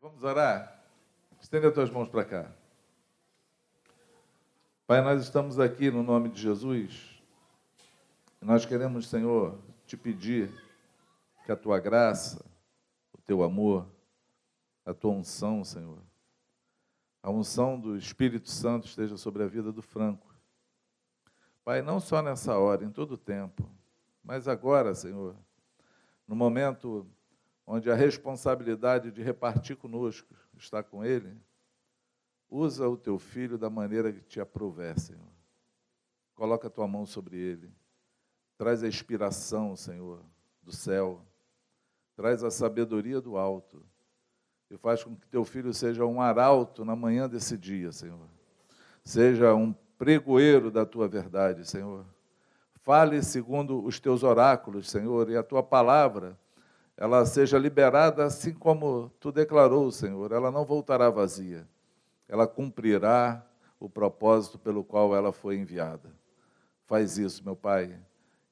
Vamos orar? Estenda as tuas mãos para cá. Pai, nós estamos aqui no nome de Jesus. Nós queremos, Senhor, te pedir que a tua graça, o teu amor, a tua unção, Senhor, a unção do Espírito Santo esteja sobre a vida do Franco. Pai, não só nessa hora, em todo o tempo, mas agora, Senhor, no momento onde a responsabilidade de repartir conosco está com Ele, usa o teu filho da maneira que te aprouver, Senhor. Coloca a tua mão sobre ele. Traz a inspiração, Senhor, do céu. Traz a sabedoria do alto. E faz com que teu filho seja um arauto na manhã desse dia, Senhor. Seja um pregoeiro da tua verdade, Senhor. Fale segundo os teus oráculos, Senhor, e a tua palavra ela seja liberada assim como tu declarou, Senhor. Ela não voltará vazia. Ela cumprirá o propósito pelo qual ela foi enviada. Faz isso, meu Pai,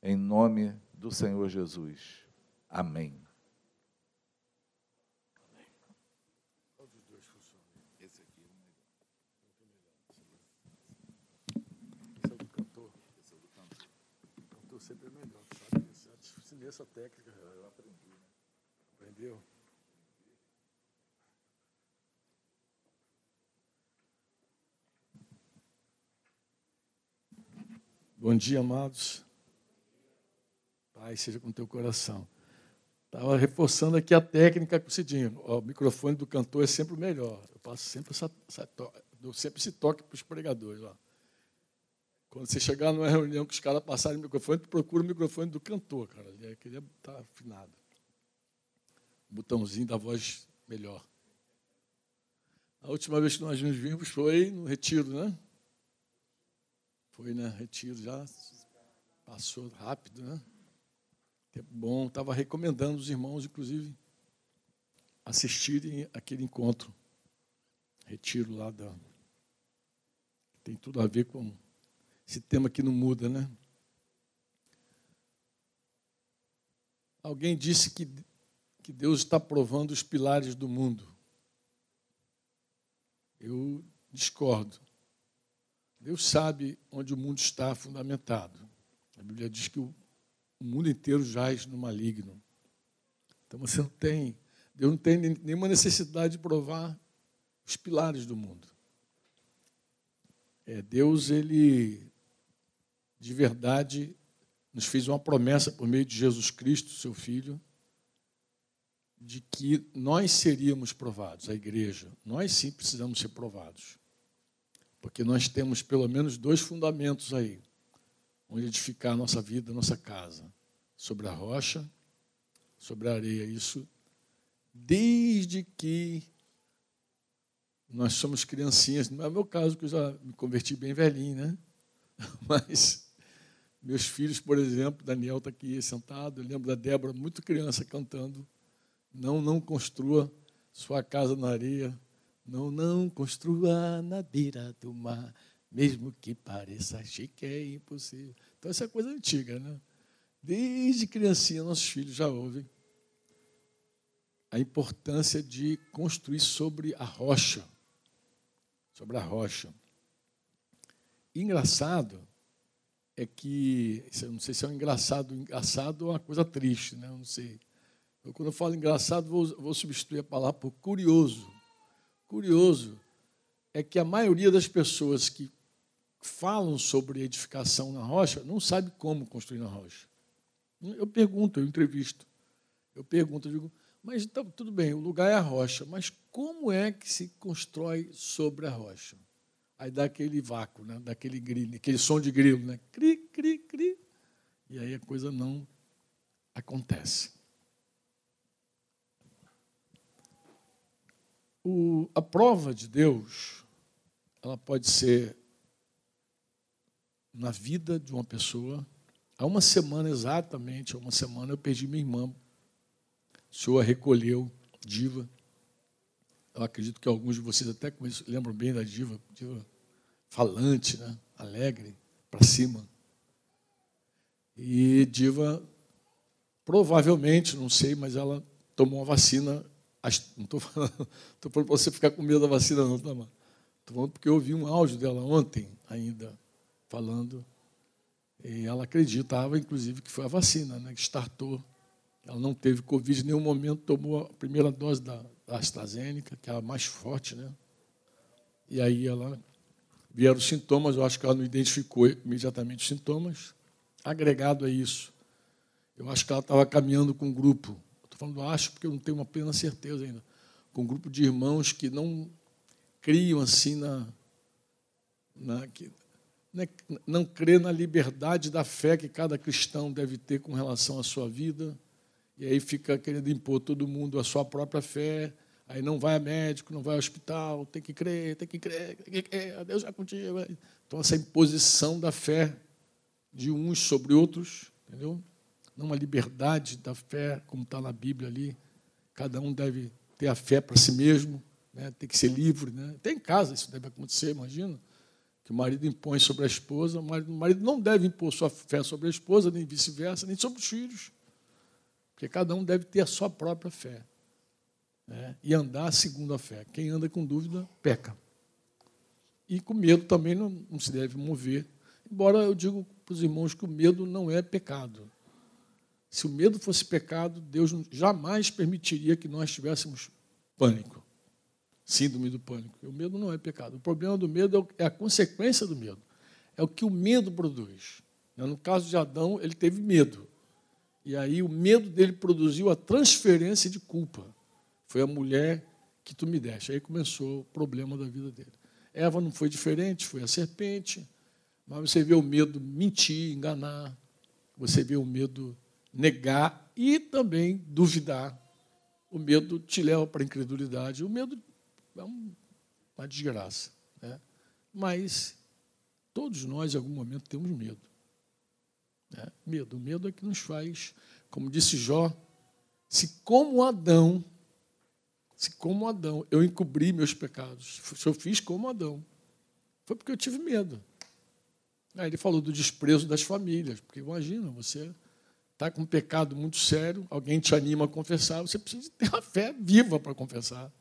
em nome do Senhor Jesus. Amém. é melhor, sabe? Essa técnica. Bom dia, amados. Pai, seja com teu coração. Estava reforçando aqui a técnica com o Cidinho. O microfone do cantor é sempre o melhor. Eu passo sempre essa, essa dou sempre esse toque para os pregadores. Ó. Quando você chegar numa reunião que os caras passarem o microfone, procura o microfone do cantor, cara. Ele queria estar tá afinado. Botãozinho da voz melhor. A última vez que nós nos vimos foi no retiro, né? Foi, né? Retiro já. Passou rápido, né? Tempo bom. Estava recomendando os irmãos, inclusive, assistirem aquele encontro. Retiro lá da. Tem tudo a ver com esse tema que não muda, né? Alguém disse que, que Deus está provando os pilares do mundo. Eu discordo. Deus sabe onde o mundo está fundamentado. A Bíblia diz que o, mundo inteiro jaz no maligno. Então você não tem, Deus não tem nenhuma necessidade de provar os pilares do mundo. É, Deus, ele de verdade, nos fez uma promessa por meio de Jesus Cristo, seu Filho, de que nós seríamos provados, a igreja. Nós sim precisamos ser provados. Porque nós temos pelo menos dois fundamentos aí, onde edificar a nossa vida, a nossa casa: sobre a rocha, sobre a areia. Isso desde que nós somos criancinhas. Não é o meu caso, que eu já me converti bem velhinho, né? Mas meus filhos, por exemplo, Daniel está aqui sentado, eu lembro da Débora, muito criança, cantando. Não, não construa sua casa na areia. Não, não construa na beira do mar, mesmo que pareça chique, é impossível. Então, essa é coisa antiga, né? Desde criancinha, nossos filhos já ouvem a importância de construir sobre a rocha. Sobre a rocha. Engraçado é que, não sei se é um engraçado, engraçado ou uma coisa triste, né? Não sei. Eu, quando eu falo engraçado, vou, vou substituir a palavra por curioso. Curioso é que a maioria das pessoas que falam sobre edificação na rocha não sabe como construir na rocha. Eu pergunto, eu entrevisto. Eu pergunto, eu digo, mas então, tudo bem, o lugar é a rocha, mas como é que se constrói sobre a rocha? Aí dá aquele vácuo, né? daquele grilo, aquele som de grilo, né? Cri, cri, cri. E aí a coisa não acontece. O, a prova de Deus, ela pode ser na vida de uma pessoa. Há uma semana exatamente, há uma semana eu perdi minha irmã. O senhor a recolheu, diva. Eu acredito que alguns de vocês até lembram bem da diva, diva falante, né? alegre, para cima. E diva, provavelmente, não sei, mas ela tomou uma vacina Não estou falando, falando para você ficar com medo da vacina, não, tá, mano? Estou falando porque eu ouvi um áudio dela ontem ainda, falando. E ela acreditava, inclusive, que foi a vacina, né, que startou. Ela não teve Covid em nenhum momento, tomou a primeira dose da, da AstraZeneca, que é a mais forte, né? E aí ela vieram os sintomas, eu acho que ela não identificou imediatamente os sintomas. Agregado a isso, eu acho que ela estava caminhando com um grupo, estou falando acho porque eu não tenho uma plena certeza ainda, com um grupo de irmãos que não criam assim na. na que, né, não crê na liberdade da fé que cada cristão deve ter com relação à sua vida, e aí fica querendo impor todo mundo a sua própria fé, aí não vai a médico, não vai ao hospital, tem que crer, tem que crer, tem que crer, Deus é contigo. Então, essa imposição da fé de uns sobre outros, entendeu? Não uma liberdade da fé, como está na Bíblia ali. Cada um deve ter a fé para si mesmo, né? tem que ser livre. Né? Tem em casa isso deve acontecer, imagina. Que o marido impõe sobre a esposa, o marido, o marido não deve impor sua fé sobre a esposa, nem vice-versa, nem sobre os filhos. Porque cada um deve ter a sua própria fé. Né? E andar segundo a fé. Quem anda com dúvida, peca. E com medo também não, não se deve mover. Embora eu digo para os irmãos que o medo não é pecado. Se o medo fosse pecado, Deus jamais permitiria que nós tivéssemos pânico, síndrome do pânico. O medo não é pecado. O problema do medo é, é a consequência do medo. É o que o medo produz. No caso de Adão, ele teve medo. E aí o medo dele produziu a transferência de culpa. Foi a mulher que tu me deste. Aí começou o problema da vida dele. Eva não foi diferente, foi a serpente. Mas você vê o medo mentir, enganar, você vê o medo negar e também duvidar. O medo te leva para a incredulidade. O medo é uma desgraça. Né? Mas todos nós, em algum momento, temos medo. Né? Medo. O medo é que nos faz, como disse Jó, se como Adão, se como Adão eu encobri meus pecados, se eu fiz como Adão, foi porque eu tive medo. Aí ele falou do desprezo das famílias, porque imagina, você está com um pecado muito sério, alguém te anima a confessar, você precisa ter a fé viva para confessar.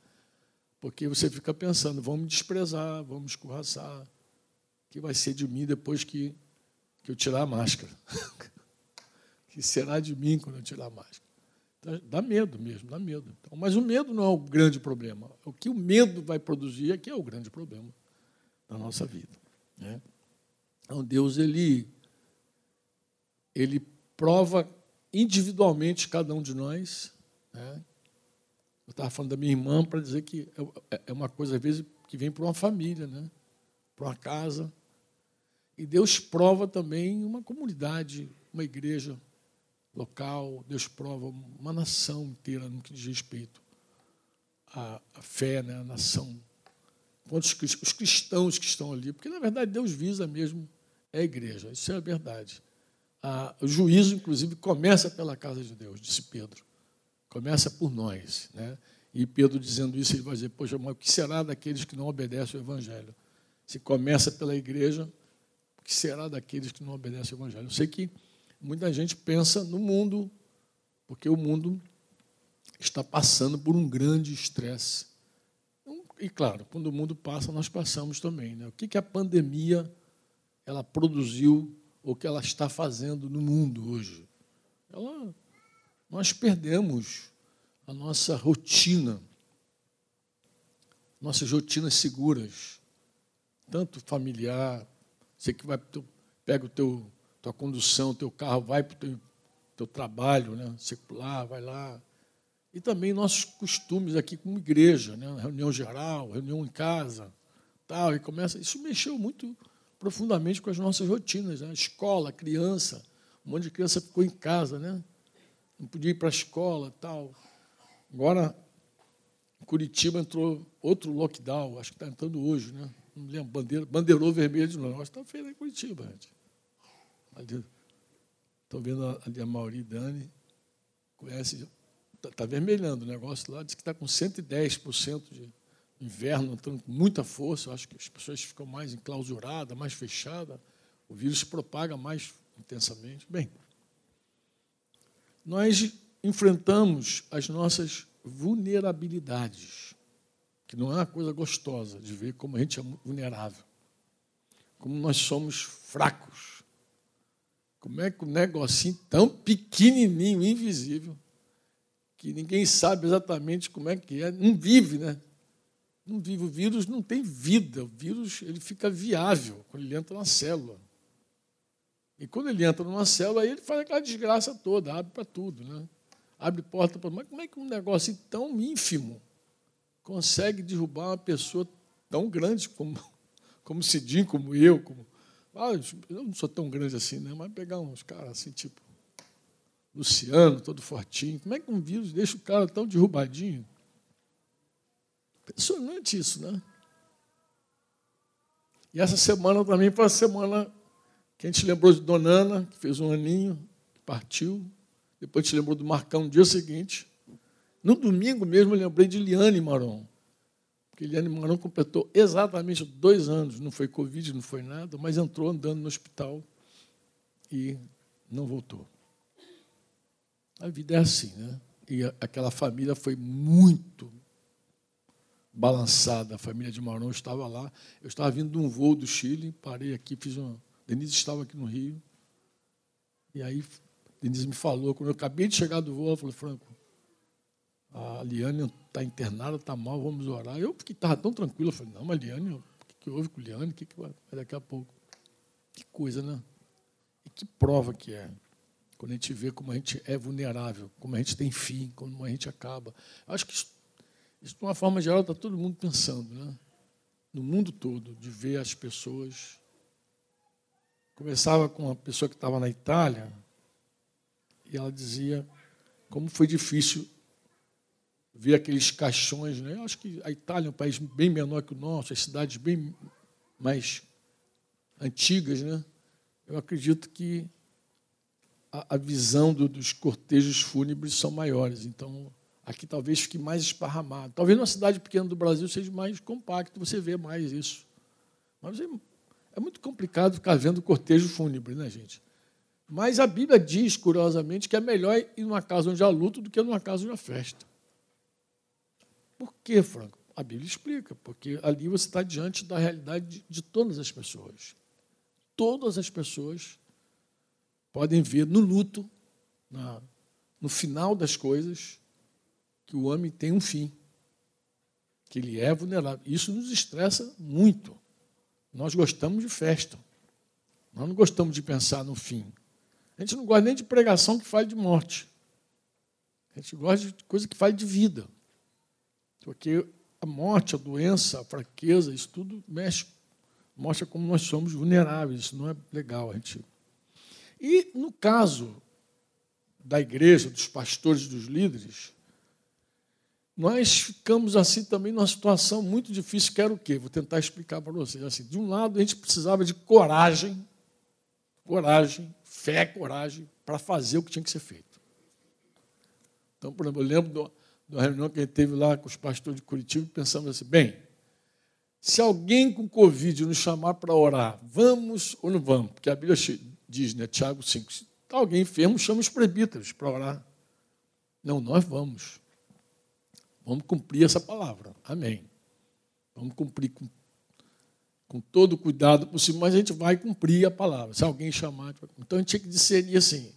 Porque você fica pensando, vão me desprezar, vão me escorraçar, o que vai ser de mim depois que, que eu tirar a máscara? que será de mim quando eu tirar a máscara? Então, dá medo mesmo, dá medo. Então, mas o medo não é o grande problema. O que o medo vai produzir é que é o grande problema da nossa vida. Né? Então, Deus, ele, ele prova individualmente cada um de nós. Né? Eu estava falando da minha irmã para dizer que é, é, é uma coisa, às vezes, que vem para uma família, né? para uma casa. E Deus prova também uma comunidade, uma igreja local, Deus prova uma nação inteira no que diz respeito à, fé, né? à nação. Quantos os cristãos que estão ali, porque na verdade Deus visa mesmo é a igreja, isso é a verdade. O juízo, inclusive, começa pela casa de Deus, disse Pedro. Começa por nós. Né? E Pedro dizendo isso, ele vai dizer, poxa, mas o que será daqueles que não obedecem ao Evangelho? Se começa pela igreja, o que será daqueles que não obedecem ao Evangelho? Eu sei que muita gente pensa no mundo, porque o mundo está passando por um grande estresse. E claro, quando o mundo passa, nós passamos também. Né? O que, que a pandemia ela produziu o que ela está fazendo no mundo hoje. Ela, nós perdemos a nossa rotina, nossas rotinas seguras, tanto familiar, você que vai pega o teu tua condução, teu carro, vai para o teu, teu trabalho, né, secular, vai lá. E também nossos costumes aqui como igreja, né, reunião geral, reunião em casa, tal, e começa, isso mexeu muito profundamente com as nossas rotinas. Né? Escola, criança, um monte de criança ficou em casa, né? não podia ir para a escola tal. Agora, Curitiba entrou outro lockdown, acho que está entrando hoje, né? não me lembro, bandeira, bandeirou vermelho de novo. Acho que está feio em Curitiba. Gente. Estou vendo ali a Mauri Dani, conhece, está tá vermelhando o negócio lá, diz que está com 110% de inverno entrando com muita força, acho que as pessoas ficam mais enclausuradas, mais fechadas, o vírus se propaga mais intensamente. Bem, nós enfrentamos as nossas vulnerabilidades, que não é uma coisa gostosa de ver como a gente é vulnerável, como nós somos fracos. Como é que um negocinho tão pequenininho, invisível, que ninguém sabe exatamente como é que é, não vive, né? Não vive. O vírus não tem vida. O vírus ele fica viável quando ele entra na célula. E quando ele entra numa célula, aí ele faz aquela desgraça toda, abre para tudo, né? Abre porta para. Mas como é que um negócio tão ínfimo consegue derrubar uma pessoa tão grande como, como Cidinho, como eu, como. Ah, eu não sou tão grande assim, né? Mas pegar uns caras assim, tipo. Luciano, todo fortinho. Como é que um vírus deixa o cara tão derrubadinho? Impressionante isso, né? E essa semana também foi a semana que a gente lembrou de Donana, que fez um aninho, partiu. Depois a gente lembrou do Marcão no dia seguinte. No domingo mesmo eu lembrei de Liane Maron. Porque Liane Maron completou exatamente dois anos. Não foi Covid, não foi nada, mas entrou andando no hospital e não voltou. A vida é assim, né? E aquela família foi muito balançada. A família de Maron estava lá. Eu estava vindo de um voo do Chile, parei aqui, fiz uma. Denise estava aqui no Rio. E aí, Denise me falou, quando eu acabei de chegar do voo, ela falou: Franco, a Liane está internada, está mal, vamos orar. Eu fiquei estava tão tranquilo, eu falei: não, mas Liane, o que, que houve com Liane? O que, que vai daqui a pouco? Que coisa, né? E que prova que é. Quando a gente vê como a gente é vulnerável, como a gente tem fim, como a gente acaba. Acho que isso, de uma forma geral, está todo mundo pensando, né? no mundo todo, de ver as pessoas. Começava com uma pessoa que estava na Itália, e ela dizia como foi difícil ver aqueles caixões. Né? Eu acho que a Itália é um país bem menor que o nosso, as cidades bem mais antigas. Né? Eu acredito que a, visão do, dos cortejos fúnebres são maiores. Então, aqui talvez fique mais esparramado. Talvez numa cidade pequena do Brasil seja mais compacto, você vê mais isso. Mas é, muito complicado ficar vendo cortejo fúnebre, né, gente? Mas a Bíblia diz, curiosamente, que é melhor ir numa casa onde há luto do que numa casa onde há festa. Por quê, Franco? A Bíblia explica, porque ali você está diante da realidade de, todas as pessoas. Todas as pessoas podem ver no luto, no final das coisas, que o homem tem um fim, que ele é vulnerável. Isso nos estressa muito. Nós gostamos de festa. Nós não gostamos de pensar no fim. A gente não gosta nem de pregação que fale de morte. A gente gosta de coisa que fale de vida. Porque a morte, a doença, a fraqueza, isso tudo mexe, mostra como nós somos vulneráveis. Isso não é legal. A gente e no caso da igreja, dos pastores, dos líderes, nós ficamos assim também numa situação muito difícil, que era o quê? Vou tentar explicar para vocês. Assim, de um lado, a gente precisava de coragem, coragem, fé, coragem, para fazer o que tinha que ser feito. Então, por exemplo, eu lembro uma reunião que a gente teve lá com os pastores de Curitiba e pensamos assim, bem, se alguém com Covid nos chamar para orar, vamos ou não vamos? Porque a Bíblia diz, né, Tiago 5, se alguém enfermo, chama os presbíteros para orar. Não, nós vamos. Vamos cumprir essa palavra. Amém. Vamos cumprir com, com todo o cuidado possível, mas a gente vai cumprir a palavra. Se alguém chamar. Então a gente tinha que discernir assim.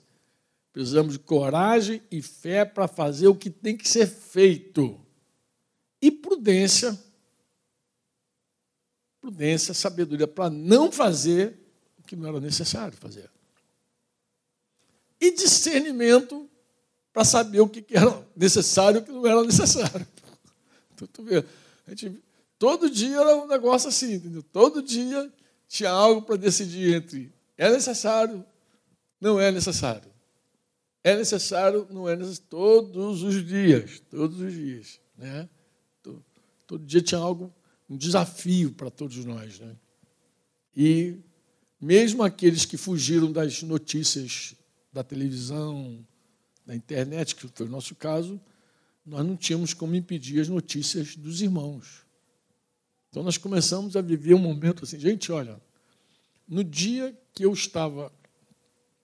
Precisamos de coragem e fé para fazer o que tem que ser feito. E prudência. Prudência, sabedoria para não fazer que não era necessário fazer. E discernimento para saber o que era necessário e o que não era necessário. Tu vê, a gente, todo dia era um negócio assim, entendeu? Todo dia tinha algo para decidir entre é necessário, não é necessário. É necessário, não é necessário. Todos os dias, todos os dias. Né? Todo, todo dia tinha algo, um desafio para todos nós. Né? E mesmo aqueles que fugiram das notícias da televisão, da internet, que foi o nosso caso, nós não tínhamos como impedir as notícias dos irmãos. Então nós começamos a viver um momento assim, gente, olha, no dia que eu estava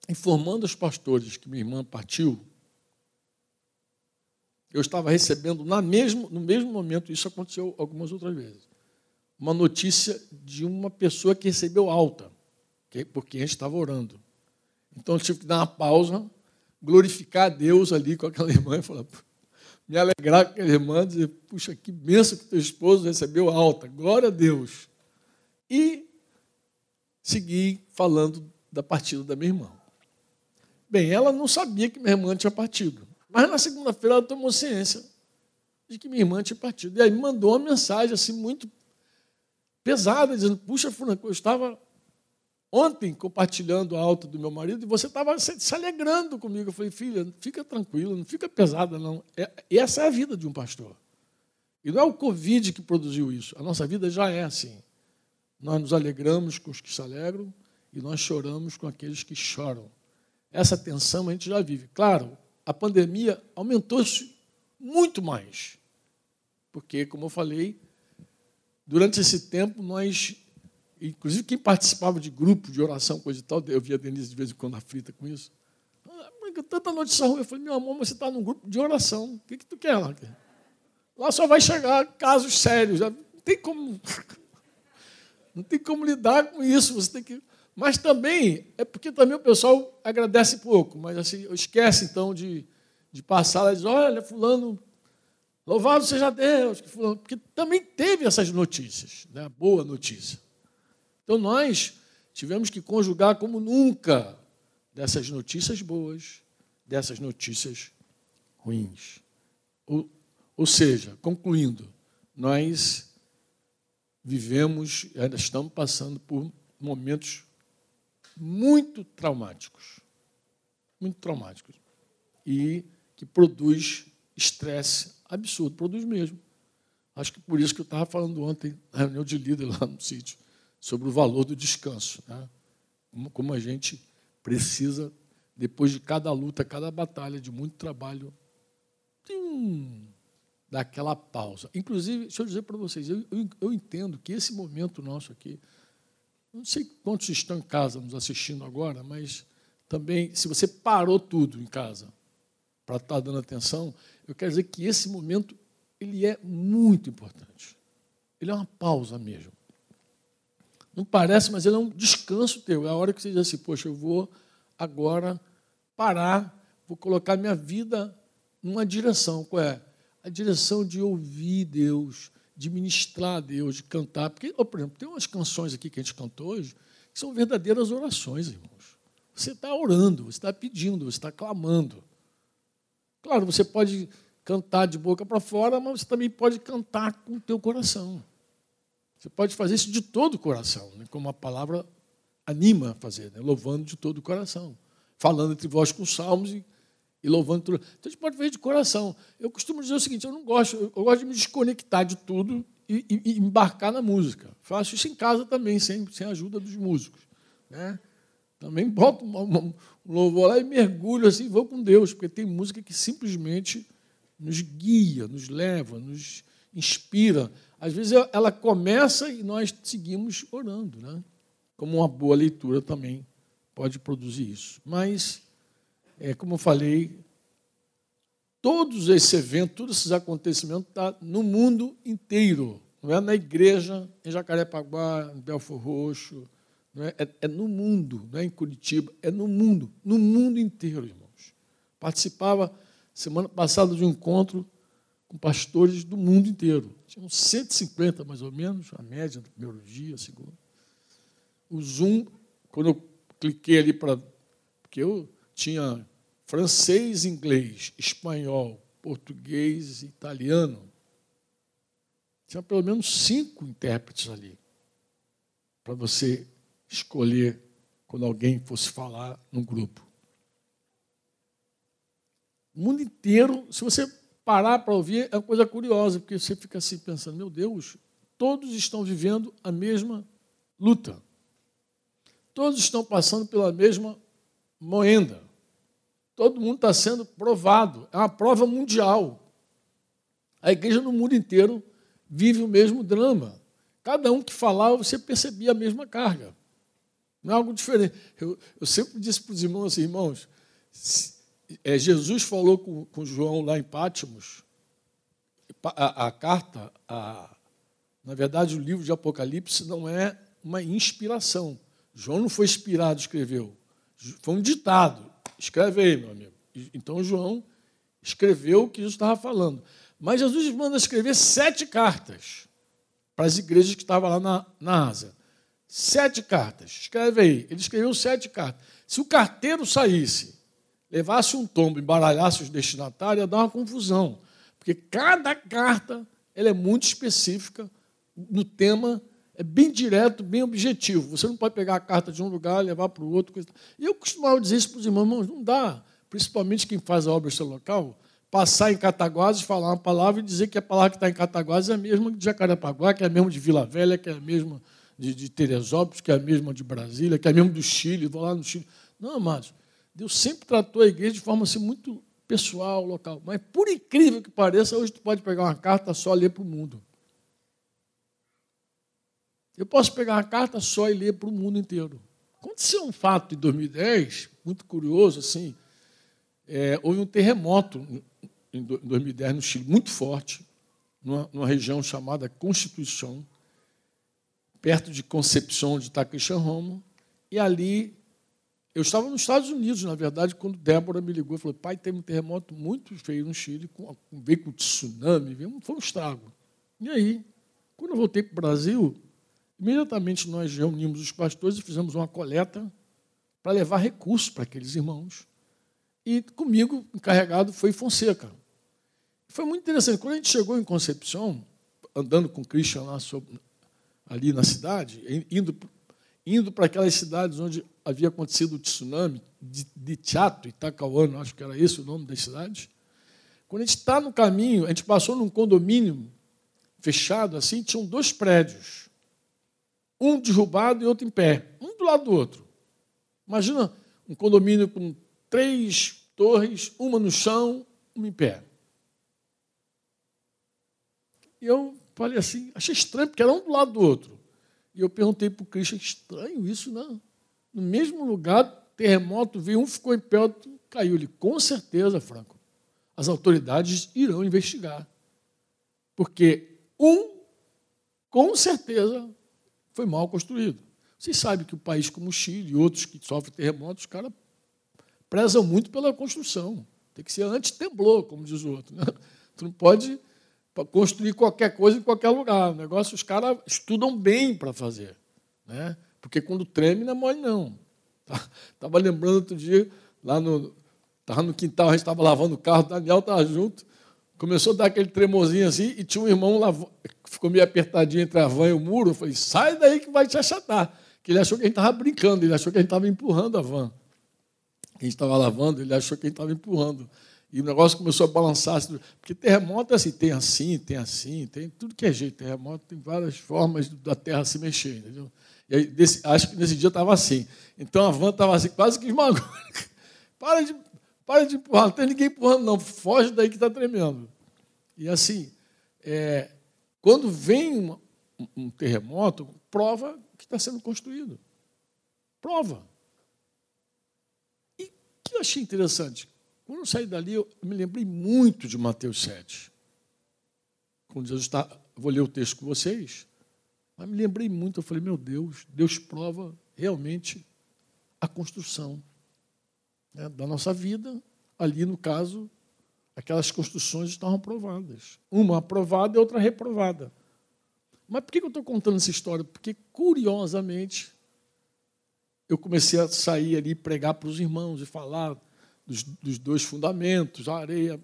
informando os pastores que minha irmã partiu, eu estava recebendo na mesmo, no mesmo momento, isso aconteceu algumas outras vezes, uma notícia de uma pessoa que recebeu alta, porque a gente estava orando. Então eu tive que dar uma pausa, glorificar a Deus ali com aquela irmã e falar, me alegrar com aquela irmã, dizer, puxa, que benção que teu esposo recebeu alta, glória a Deus. E segui falando da partida da minha irmã. Bem, ela não sabia que minha irmã tinha partido. Mas na segunda-feira ela tomou ciência de que minha irmã tinha partido. E aí me mandou uma mensagem assim muito pesada, dizendo: Puxa, Franco, eu estava ontem compartilhando a alta do meu marido e você estava se alegrando comigo. Eu falei, filha, fica tranquila, não fica pesada, não. É, essa é a vida de um pastor. E não é o Covid que produziu isso. A nossa vida já é assim. Nós nos alegramos com os que se alegram e nós choramos com aqueles que choram. Essa tensão a gente já vive. Claro, a pandemia aumentou-se muito mais. Porque, como eu falei, durante esse tempo nós, inclusive quem participava de grupo de oração, coisa e tal, eu via a Denise de vez em quando aflita com isso. Ah, tanta notícia ruim. Eu falei, meu amor, você está num grupo de oração. O que, que tu quer lá? Lá só vai chegar casos sérios. Não tem como. Não tem como lidar com isso. Você tem que. Mas também, é porque também o pessoal agradece pouco, mas assim, esquece então de, de passar lá e dizer, olha, fulano, louvado seja Deus, que fulano, porque também teve essas notícias, né? boa notícia. Então nós tivemos que conjugar como nunca dessas notícias boas, dessas notícias ruins. Ou, ou seja, concluindo, nós vivemos, ainda estamos passando por momentos muito traumáticos. Muito traumáticos. E que produz estresse absurdo, produz mesmo. Acho que por isso que eu estava falando ontem, na reunião de líder lá no sítio, sobre o valor do descanso. Né? Como a gente precisa, depois de cada luta, cada batalha, de muito trabalho, hum, dar aquela pausa. Inclusive, deixa eu dizer para vocês, eu, eu, eu entendo que esse momento nosso aqui, não sei quantos estão em casa nos assistindo agora, mas também, se você parou tudo em casa para estar tá dando atenção, eu quero dizer que esse momento ele é muito importante. Ele é uma pausa mesmo. Não parece, mas ele é um descanso teu. É a hora que você diz assim, poxa, eu vou agora parar, vou colocar minha vida numa direção. Qual é? A direção de ouvir Deus, de ministrar a Deus, de cantar. Porque, por exemplo, tem umas canções aqui que a gente cantou hoje que são verdadeiras orações, irmãos. Você está orando, você está pedindo, você está clamando. Claro, você pode cantar de boca para fora, mas você também pode cantar com o teu coração. Você pode fazer isso de todo o coração, né? como a palavra anima a fazer, né? louvando de todo o coração, falando entre vós com salmos e e louvando tudo. Então a gente pode ver de coração. Eu costumo dizer o seguinte: eu não gosto, eu gosto de me desconectar de tudo e, e, e embarcar na música. Faço isso em casa também, sem, sem a ajuda dos músicos. Né? Também boto um, louvor lá e mergulho assim, vou com Deus, porque tem música que simplesmente nos guia, nos leva, nos inspira. Às vezes ela começa e nós seguimos orando, né? Como uma boa leitura também pode produzir isso. Mas é, como eu falei, todos esses eventos, todos esses acontecimentos estão tá no mundo inteiro. Não é na igreja, em Jacarepaguá, em Belfor Roxo, não é, é, é no mundo, não é em Curitiba, é no mundo, no mundo inteiro, irmãos. Participava semana passada de um encontro com pastores do mundo inteiro. Tinham 150, mais ou menos, a média do primeiro dia, segundo. O Zoom, quando eu cliquei ali para. Porque eu tinha francês, inglês, espanhol, português, italiano. Tinha pelo menos cinco intérpretes ali para você escolher quando alguém fosse falar no grupo. O mundo inteiro, se você parar para ouvir, é uma coisa curiosa, porque você fica assim pensando: meu Deus, todos estão vivendo a mesma luta. Todos estão passando pela mesma moenda. Todo mundo está sendo provado. É uma prova mundial. A igreja no mundo inteiro vive o mesmo drama. Cada um que falava, você percebia a mesma carga. Não é algo diferente. Eu, eu sempre disse para os irmãos assim, irmãos, é, Jesus falou com, com João lá em Pátimos, a, a carta, a, na verdade, o livro de Apocalipse não é uma inspiração. João não foi inspirado, escreveu. Foi um ditado. Escreve aí, meu amigo. Então, João escreveu o que Jesus estava falando. Mas Jesus manda escrever sete cartas para as igrejas que estavam lá na, na Ásia. Sete cartas. Escreve aí. Ele escreveu sete cartas. Se o carteiro saísse, levasse um tombo, embaralhasse os destinatários, ia dar uma confusão. Porque cada carta ela é muito específica no tema, é bem direto, bem objetivo. Você não pode pegar a carta de um lugar levar para o outro. Coisa. E eu costumava dizer isso para os irmãos, não dá, principalmente quem faz a obra seu local, passar em Cataguases, falar uma palavra e dizer que a palavra que está em Cataguases é a mesma de Jacarepaguá, que é a mesma de Vila Velha, que é a mesma de, de Teresópolis, que é a mesma de Brasília, que é a mesma do Chile, vou lá no Chile. Não, amados, Deus sempre tratou a igreja de forma assim, muito pessoal, local. Mas, por incrível que pareça, hoje tu pode pegar uma carta só e ler para o mundo. Eu posso pegar uma carta só e ler para o mundo inteiro. Aconteceu um fato em 2010, muito curioso, assim, é, houve um terremoto em 2010 no Chile, muito forte, numa, numa região chamada Constituição, perto de Concepción de Taquixanromo, e ali eu estava nos Estados Unidos, na verdade, quando Débora me ligou e falou: pai, teve um terremoto muito feio no Chile, com, veio com tsunami, veio, foi um estrago. E aí, quando eu voltei para o Brasil, imediatamente nós reunimos os pastores e fizemos uma coleta para levar recursos para aqueles irmãos. E comigo, encarregado, foi Fonseca. Foi muito interessante. Quando a gente chegou em Concepção, andando com o Christian lá sobre, ali na cidade, indo, indo para aquelas cidades onde havia acontecido o tsunami, de, de Teatro, Itacauano, acho que era esse o nome das cidades. Quando a gente está no caminho, a gente passou num condomínio fechado, assim, tinham dois prédios. Um derrubado e outro em pé, um do lado do outro. Imagina um condomínio com três torres, uma no chão, uma em pé. E eu falei assim, achei estranho, porque era um do lado do outro. E eu perguntei para o Cristian, estranho isso, não. No mesmo lugar, terremoto veio, um ficou em pé, outro caiu. Ele, com certeza, Franco, as autoridades irão investigar. Porque um, com certeza, foi mal construído. Vocês sabem que o país como o Chile e outros que sofrem terremotos, os caras prezam muito pela construção. Tem que ser antes-temblor, como diz o outro. Né? Tu não pode construir qualquer coisa em qualquer lugar. O negócio, os caras estudam bem para fazer. Né? Porque quando treme, não é mole, não. Estava lembrando outro dia, lá no. Estava no quintal, a gente estava lavando o carro, o Daniel estava junto. Começou a dar aquele tremorzinho assim, e tinha um irmão lá, ficou meio apertadinho entre a van e o muro. Eu falei, sai daí que vai te achatar. Que ele achou que a gente estava brincando, ele achou que a gente estava empurrando a van a gente estava lavando, ele achou que a gente estava empurrando. E o negócio começou a balançar. Assim, porque terremoto é assim, tem assim, tem assim, tem tudo que é jeito. Terremoto tem várias formas da terra se mexer, entendeu? E desse, acho que nesse dia estava assim. Então a van estava assim, quase que esmagou. para, de, para de empurrar, não tem ninguém empurrando, não. Foge daí que está tremendo. E assim, é, quando vem uma, um terremoto, prova que está sendo construído. Prova que eu achei interessante? Quando eu saí dali, eu me lembrei muito de Mateus 7. Quando Jesus está. Vou ler o texto com vocês. Mas me lembrei muito, eu falei, meu Deus, Deus prova realmente a construção né, da nossa vida. Ali, no caso, aquelas construções estavam aprovadas. Uma aprovada e outra reprovada. Mas por que eu estou contando essa história? Porque, curiosamente, eu comecei a sair ali, pregar para os irmãos e falar dos, dos, dois fundamentos, a areia.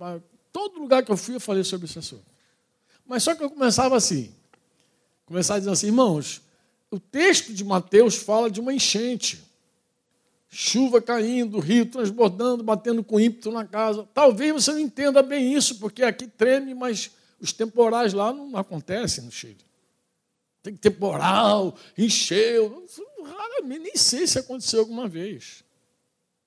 Todo lugar que eu fui, eu falei sobre esse assunto. Mas só que eu começava assim, começava dizendo assim, irmãos, o texto de Mateus fala de uma enchente. Chuva caindo, rio transbordando, batendo com ímpeto na casa. Talvez você não entenda bem isso, porque aqui treme, mas os temporais lá não acontecem no Chile. Tem temporal, encheu raramente, nem sei se aconteceu alguma vez.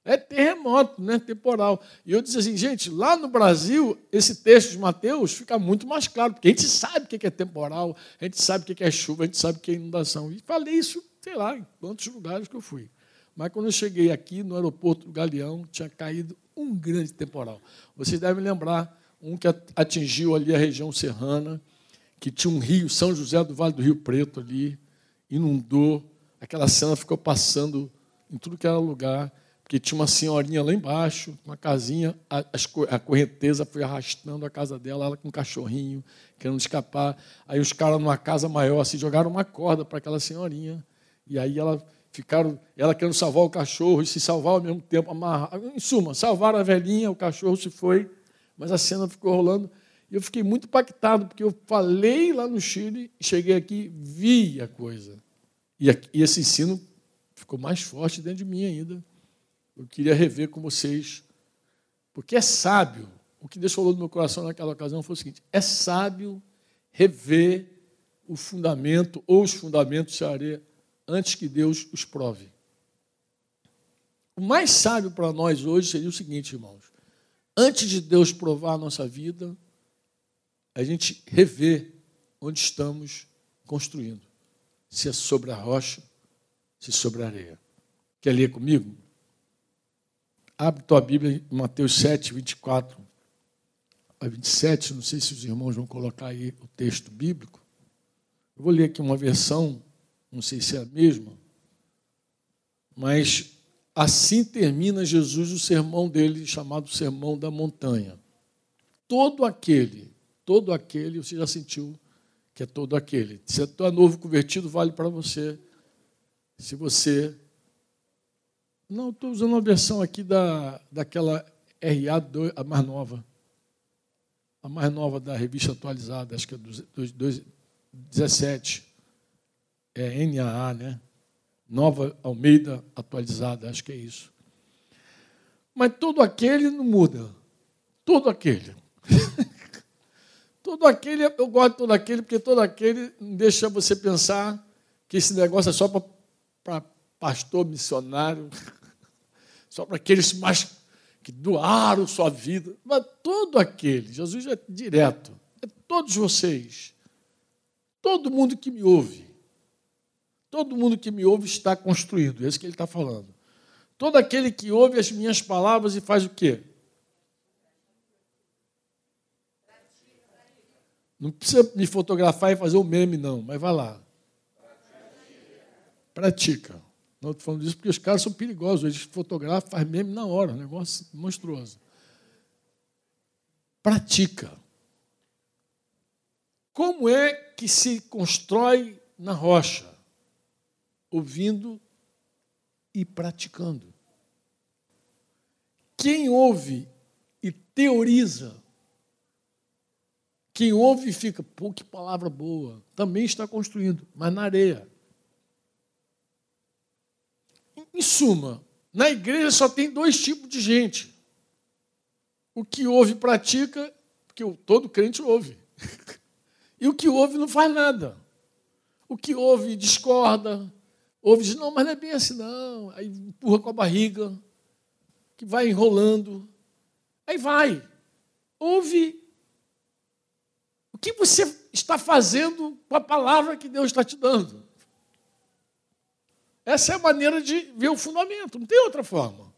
É terremoto, né? temporal. E eu disse assim, gente, lá no Brasil, esse texto de Mateus fica muito mais claro, porque a gente sabe o que é temporal, a gente sabe o que é chuva, a gente sabe o que é inundação. E falei isso, sei lá, em quantos lugares que eu fui. Mas quando eu cheguei aqui no aeroporto do Galeão, tinha caído um grande temporal. Vocês devem lembrar um que atingiu ali a região serrana, que tinha um rio, São José do Vale do Rio Preto ali, inundou. Aquela cena ficou passando em tudo que era lugar, porque tinha uma senhorinha lá embaixo, uma casinha, a, a correnteza foi arrastando a casa dela, ela com um cachorrinho, querendo escapar. Aí os caras, numa casa maior, assim, jogaram uma corda para aquela senhorinha. E aí ela ficaram, ela querendo salvar o cachorro e se salvar ao mesmo tempo, amarrar. Em suma, salvaram a velhinha, o cachorro se foi, mas a cena ficou rolando. E eu fiquei muito impactado, porque eu falei lá no Chile, cheguei aqui, vi a coisa. E, e esse ensino ficou mais forte dentro de mim ainda. Eu queria rever com vocês, porque é sábio. O que Deus falou no meu coração naquela ocasião foi o seguinte: é sábio rever o fundamento ou os fundamentos de areia antes que Deus os prove. O mais sábio para nós hoje seria o seguinte, irmãos: antes de Deus provar a nossa vida, a gente rever onde estamos construindo. Se é sobre a rocha, se é sobre a areia. Quer ler comigo? Abre tua Bíblia Mateus 7, 24 a 27. Não sei se os irmãos vão colocar aí o texto bíblico. Eu vou ler aqui uma versão, não sei se é a mesma, mas assim termina Jesus o sermão dele, chamado Sermão da Montanha. Todo aquele, todo aquele, você já sentiu que é todo aquele. Se é novo convertido, vale para você. Se você não, estou usando uma versão aqui da, daquela RA2, a mais nova. A mais nova da revista atualizada, acho que é 2017. É NAA, né? Nova Almeida atualizada, acho que é isso. Mas todo aquele não muda. Todo aquele. todo aquele, eu gosto de todo aquele, porque todo aquele deixa você pensar que esse negócio é só para pastor missionário, só para aqueles mais que doaram sua vida, mas todo aquele, Jesus é direto, é todos vocês, todo mundo que me ouve, todo mundo que me ouve está construído, é isso que ele está falando. Todo aquele que ouve as minhas palavras e faz o quê? Não precisa me fotografar e fazer um meme, não, mas vai lá. Pratica. Não estou falando disso porque os caras são perigosos. Eles fotografam, faz meme na hora, um negócio monstruoso. Pratica. Como é que se constrói na rocha? Ouvindo e praticando. Quem ouve e teoriza, quem ouve e fica, pô, que palavra boa, também está construindo, mas na areia. Em suma, na igreja só tem dois tipos de gente. O que ouve e pratica, porque todo crente ouve. E o que ouve não faz nada. O que ouve discorda, ouve diz, não, mas não é bem assim, não. Aí empurra com a barriga, que vai enrolando. Aí vai. Ouve. O que você está fazendo com a palavra que Deus está te dando? Essa é a maneira de ver o fundamento, não tem outra forma.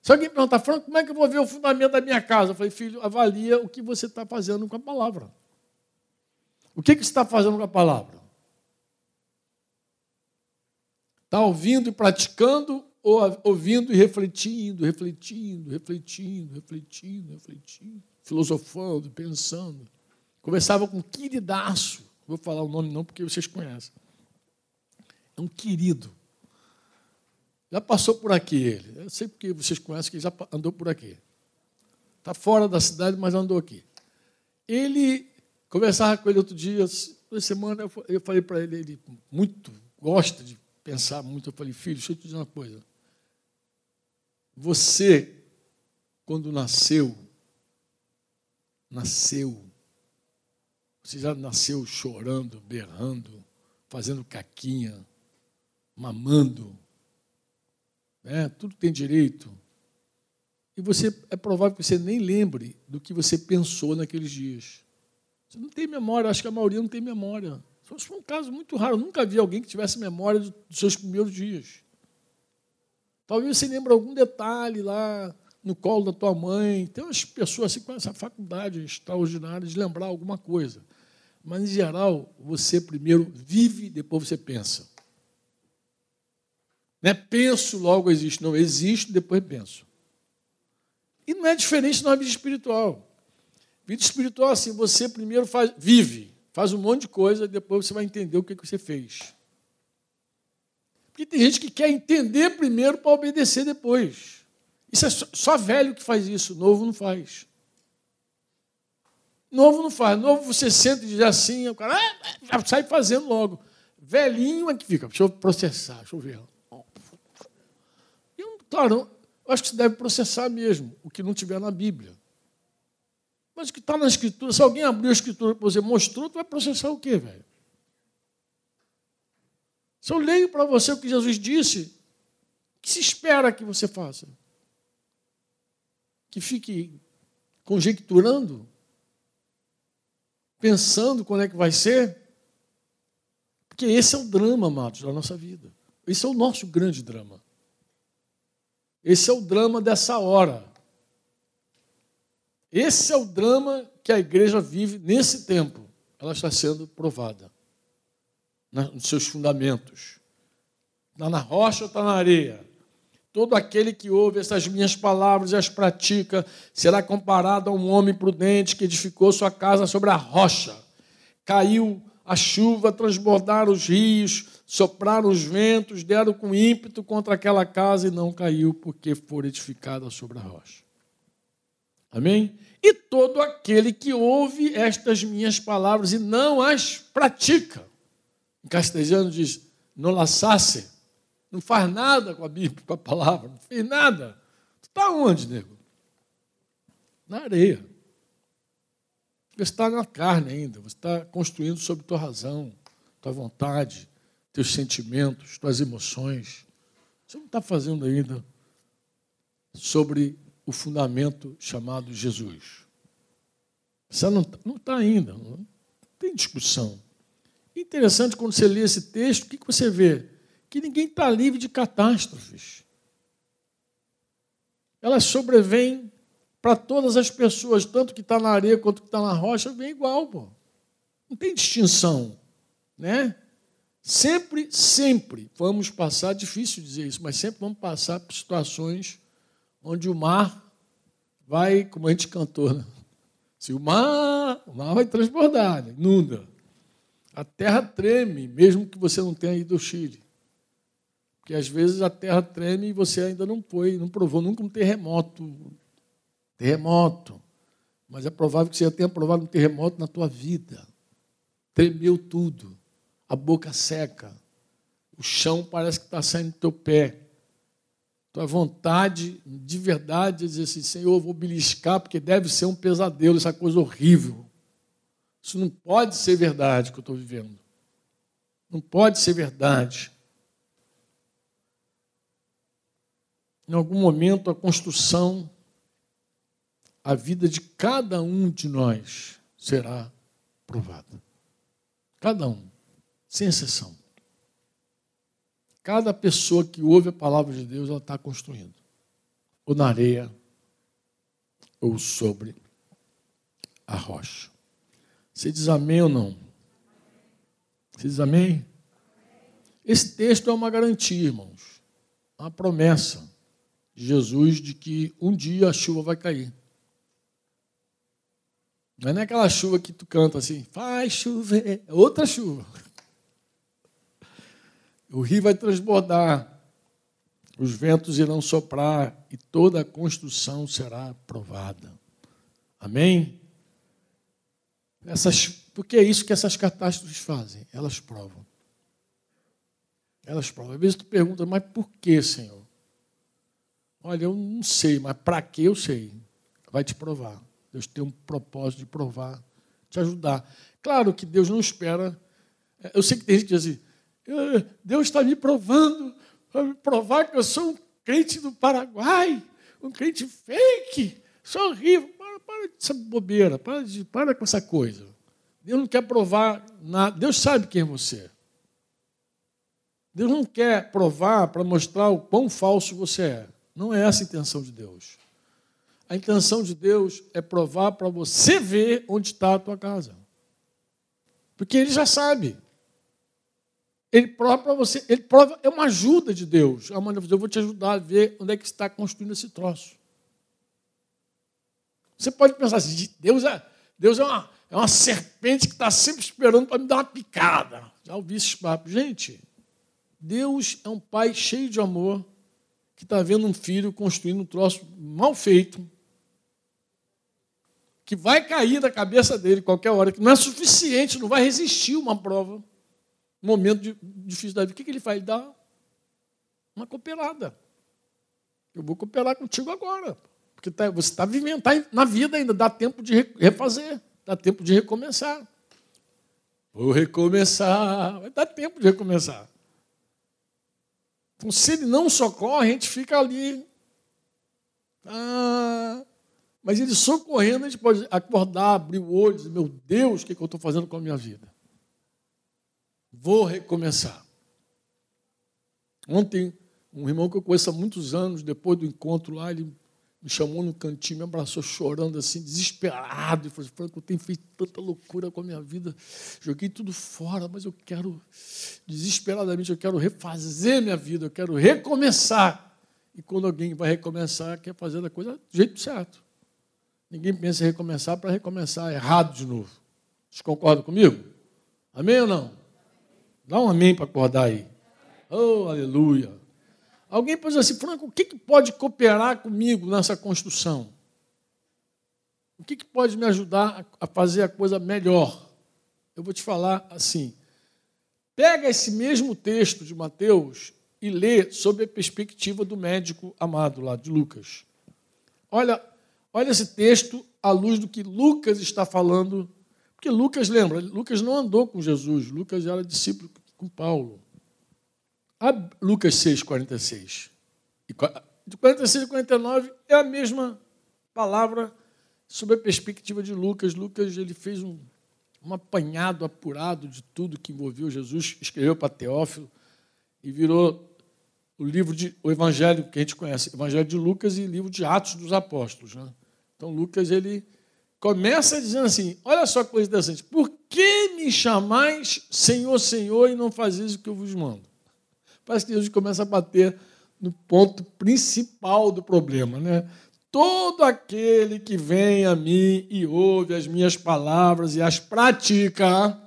Se alguém perguntar, Franco, como é que eu vou ver o fundamento da minha casa? Eu falei, filho, avalia o que você está fazendo com a palavra. O que, que você está fazendo com a palavra? Está ouvindo e praticando ou ouvindo e refletindo, refletindo, refletindo, refletindo, refletindo, filosofando, pensando. Conversava com um queridaço, vou falar o nome não porque vocês conhecem. É um querido. Já passou por aqui ele. Eu sei porque vocês conhecem que ele já andou por aqui. Está fora da cidade, mas andou aqui. Ele conversava com ele outro dia, duas semanas, eu falei para ele, ele muito gosta de pensar muito. Eu falei, filho, deixa eu te dizer uma coisa. Você, quando nasceu, nasceu. Você já nasceu chorando, berrando, fazendo caquinha, mamando, né? tudo tem direito. E você é provável que você nem lembre do que você pensou naqueles dias. Você não tem memória, acho que a maioria não tem memória. Isso foi um caso muito raro. Eu nunca vi alguém que tivesse memória dos seus primeiros dias. Talvez você lembre algum detalhe lá no colo da tua mãe. Tem umas pessoas assim com essa faculdade extraordinária de lembrar alguma coisa. Mas, em geral, você primeiro vive, depois você pensa. Não é penso, logo existe. Não, existe, depois penso. E não é diferente na vida espiritual. Vida espiritual, assim, você primeiro faz, vive, faz um monte de coisa, depois você vai entender o que você fez. Porque tem gente que quer entender primeiro para obedecer depois. Isso é só velho que faz isso, novo não faz. Novo não faz. Novo você senta e diz assim, o cara ah, sai fazendo logo. Velhinho é que fica, deixa eu processar, deixa eu ver. Claro, eu acho que você deve processar mesmo o que não tiver na Bíblia. Mas o que está na Escritura, se alguém abriu a Escritura para você mostrou, tu vai processar o quê, velho? Se eu leio para você o que Jesus disse, o que se espera que você faça? Que fique conjecturando? Pensando quando é que vai ser? Porque esse é o drama, amados, da nossa vida. Esse é o nosso grande drama. Esse é o drama dessa hora. Esse é o drama que a igreja vive nesse tempo. Ela está sendo provada nos seus fundamentos. Está na rocha ou está na areia? Todo aquele que ouve essas minhas palavras e as pratica será comparado a um homem prudente que edificou sua casa sobre a rocha. Caiu a chuva, transbordaram os rios, sopraram os ventos, deram com ímpeto contra aquela casa e não caiu, porque for edificada sobre a rocha. Amém? E todo aquele que ouve estas minhas palavras e não as pratica em castelhano diz, não laçasse, não faz nada com a Bíblia, com a palavra, não fez nada. Tu está onde, nego? Na areia. Você está na carne ainda, você está construindo sobre tua razão, tua vontade, teus sentimentos, tuas emoções. Você não está fazendo ainda sobre o fundamento chamado Jesus. Você não está ainda, não tem discussão. Interessante quando você lê esse texto, o que você vê? Que ninguém está livre de catástrofes. Elas sobrevêm para todas as pessoas, tanto que está na areia quanto que está na rocha, vem igual, pô. Não tem distinção, né? Sempre, sempre vamos passar, difícil dizer isso, mas sempre vamos passar por situações onde o mar vai, como a gente cantou, né? Se o mar, o mar vai transbordar, né? inunda. A terra treme, mesmo que você não tenha ido ao Chile. Porque às vezes a terra treme e você ainda não foi, não provou nunca um terremoto. Terremoto. Mas é provável que você já tenha provado um terremoto na tua vida. Tremeu tudo. A boca seca. O chão parece que está saindo do teu pé. Tua vontade, de verdade, é dizer assim, Senhor, eu vou beliscar, porque deve ser um pesadelo, essa coisa horrível. Isso não pode ser verdade que eu estou vivendo. Não pode ser verdade. Em algum momento, a construção, a vida de cada um de nós será provada. Cada um, sem exceção. Cada pessoa que ouve a palavra de Deus, ela está construindo. Ou na areia, ou sobre a rocha. Você diz amém ou não? Você diz amém? Esse texto é uma garantia, irmãos. Uma promessa de Jesus de que um dia a chuva vai cair. Não é aquela chuva que tu canta assim, faz chover, é outra chuva. O rio vai transbordar, os ventos irão soprar e toda a construção será aprovada. Amém? Essas, porque é isso que essas catástrofes fazem, elas provam. Elas provam. Às vezes tu pergunta, mas por que, Senhor? Olha, eu não sei, mas para que eu sei? Vai te provar. Deus tem um propósito de provar, te ajudar. Claro que Deus não espera. Eu sei que tem gente que diz assim, Deus está me provando, para me provar que eu sou um crente do Paraguai, um crente fake, sou horrível. Para dessa bobeira, para, de, para com essa coisa. Deus não quer provar nada. Deus sabe quem é você. Deus não quer provar para mostrar o quão falso você é. Não é essa a intenção de Deus. A intenção de Deus é provar para você ver onde está a tua casa. Porque ele já sabe. Ele prova para você, ele prova, é uma ajuda de Deus. É eu vou te ajudar a ver onde é que está construindo esse troço. Você pode pensar assim, Deus é, Deus é, uma, é uma serpente que está sempre esperando para me dar uma picada. Já ouvi esses papos. Gente, Deus é um pai cheio de amor que está vendo um filho construindo um troço mal feito, que vai cair da cabeça dele qualquer hora, que não é suficiente, não vai resistir uma prova, um momento difícil da vida. O que, ele faz? Ele dá uma cooperada. Eu vou cooperar contigo agora. Porque tá, você está vivendo, tá na vida ainda, dá tempo de refazer, dá tempo de recomeçar. Vou recomeçar, vai dar tempo de recomeçar. Então, se ele não socorre, a gente fica ali. Ah, mas ele socorrendo, a gente pode acordar, abrir o olho e dizer: Meu Deus, o que, é que eu estou fazendo com a minha vida? Vou recomeçar. Ontem, um irmão que eu conheço há muitos anos, depois do encontro lá, ele me chamou no cantinho, me abraçou chorando assim, desesperado, e falou: assim, Franco, eu tenho feito tanta loucura com a minha vida, joguei tudo fora, mas eu quero, desesperadamente, eu quero refazer minha vida, eu quero recomeçar. E quando alguém vai recomeçar, quer fazer a coisa do jeito certo. Ninguém pensa em recomeçar para recomeçar errado de novo. Vocês concordam comigo? Amém ou não? Dá um amém para acordar aí. Oh, aleluia. Alguém pode dizer assim, Franco, o que, que pode cooperar comigo nessa construção? O que, que pode me ajudar a fazer a coisa melhor? Eu vou te falar assim. Pega esse mesmo texto de Mateus e lê sob a perspectiva do médico amado lá, de Lucas. Olha, olha esse texto à luz do que Lucas está falando. Porque Lucas, lembra, Lucas não andou com Jesus, Lucas era discípulo com Paulo. Lucas 6, 46. De 46 a 49 é a mesma palavra sob a perspectiva de Lucas. Lucas ele fez um, um apanhado apurado de tudo que envolveu Jesus, escreveu para Teófilo e virou o livro de o evangelho que a gente conhece, Evangelho de Lucas e livro de Atos dos Apóstolos. Né? Então Lucas ele começa dizendo assim: olha só que coisa interessante, por que me chamais Senhor, Senhor e não fazeis o que eu vos mando? Parece que Jesus começa a bater no ponto principal do problema, né? Todo aquele que vem a mim e ouve as minhas palavras e as pratica,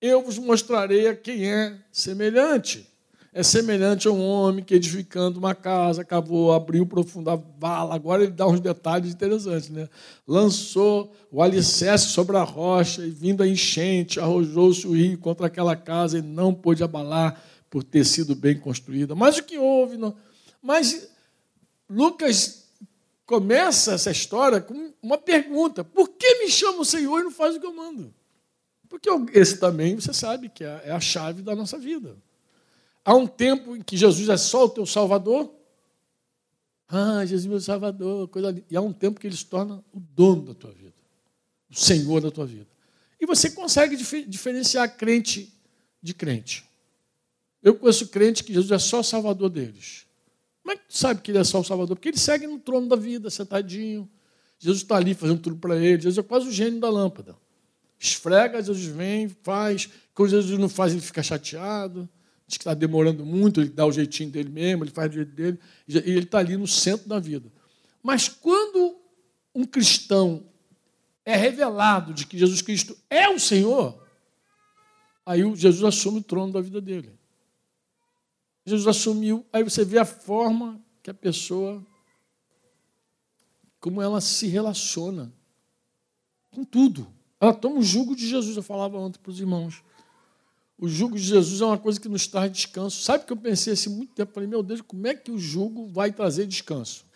eu vos mostrarei a quem é semelhante é semelhante a um homem que edificando uma casa, acabou, abriu profunda vala. Agora ele dá uns detalhes interessantes, né? Lançou o alicerce sobre a rocha e vindo a enchente, arrojou-se o rio contra aquela casa e não pôde abalar por ter sido bem construída. Mas o que houve? Não? Mas Lucas começa essa história com uma pergunta: por que me chama o Senhor e não faz o que eu mando? Porque esse também, você sabe, que é a chave da nossa vida. Há um tempo em que Jesus é só o teu Salvador. Ah, Jesus é meu Salvador, coisa. E há um tempo que ele se torna o dono da tua vida, o Senhor da tua vida. E você consegue diferenciar crente de crente. Eu conheço crente que Jesus é só o Salvador deles. Como é que tu sabe que ele é só o Salvador? Porque ele segue no trono da vida, sentadinho. Jesus está ali fazendo tudo para ele. Jesus é quase o gênio da lâmpada. Esfrega, Jesus vem, faz. Quando Jesus não faz, ele fica chateado diz que está demorando muito, ele dá o jeitinho dele mesmo, ele faz o jeito dele, e ele está ali no centro da vida. Mas quando um cristão é revelado de que Jesus Cristo é o Senhor, aí Jesus assume o trono da vida dele. Jesus assumiu, aí você vê a forma que a pessoa, como ela se relaciona com tudo. Ela toma o jugo de Jesus, eu falava ontem para os irmãos. O jugo de Jesus é uma coisa que nos traz descanso. Sabe que eu pensei assim muito tempo? Falei, meu Deus, como é que o jugo vai trazer descanso?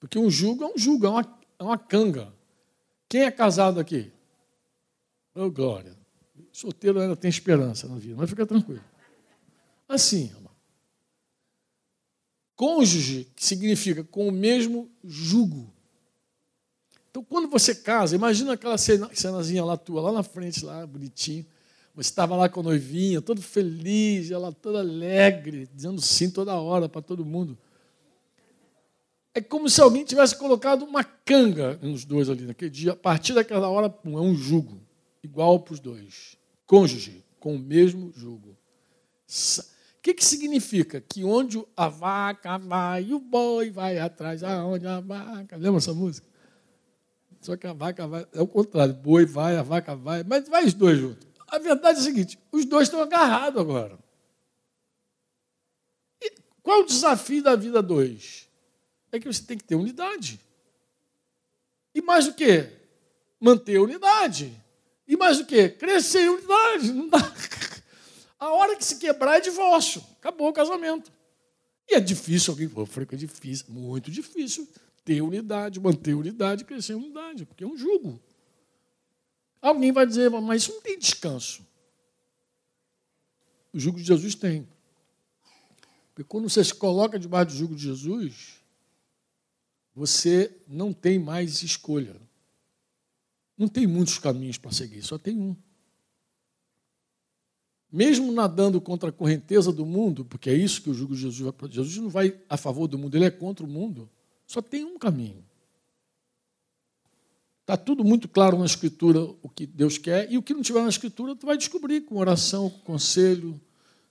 Porque um jugo é um jugo, é uma, é uma canga. Quem é casado aqui? Oh, glória. Solteiro ainda tem esperança na vida, mas fica tranquilo. Assim. Cônjuge, que significa com o mesmo jugo. Então, quando você casa, imagina aquela cenazinha lá tua, lá na frente, lá, bonitinho. Estava lá com a noivinha, todo feliz, ela toda alegre, dizendo sim toda hora para todo mundo. É como se alguém tivesse colocado uma canga nos dois ali naquele dia. A partir daquela hora, pum, é um jugo, igual para os dois. Cônjuge, com o mesmo jugo. O que, que significa? Que onde a vaca vai, o boi vai atrás, aonde a vaca. Lembra essa música? Só que a vaca vai. É o contrário, boi vai, a vaca vai, mas vai os dois juntos. A verdade é a seguinte: os dois estão agarrados agora. E qual o desafio da vida dois? É que você tem que ter unidade. E mais do que? Manter a unidade. E mais do que? Crescer em unidade. A hora que se quebrar é divórcio. Acabou o casamento. E é difícil, alguém falou, que é difícil, muito difícil ter unidade, manter unidade, crescer em unidade, porque é um jugo. Alguém vai dizer, mas isso não tem descanso. O jugo de Jesus tem. Porque quando você se coloca debaixo do jugo de Jesus, você não tem mais escolha. Não tem muitos caminhos para seguir, só tem um. Mesmo nadando contra a correnteza do mundo, porque é isso que o jugo de Jesus vai Jesus não vai a favor do mundo, ele é contra o mundo. Só tem um caminho. Está tudo muito claro na Escritura o que Deus quer, e o que não tiver na Escritura, tu vai descobrir com oração, com conselho.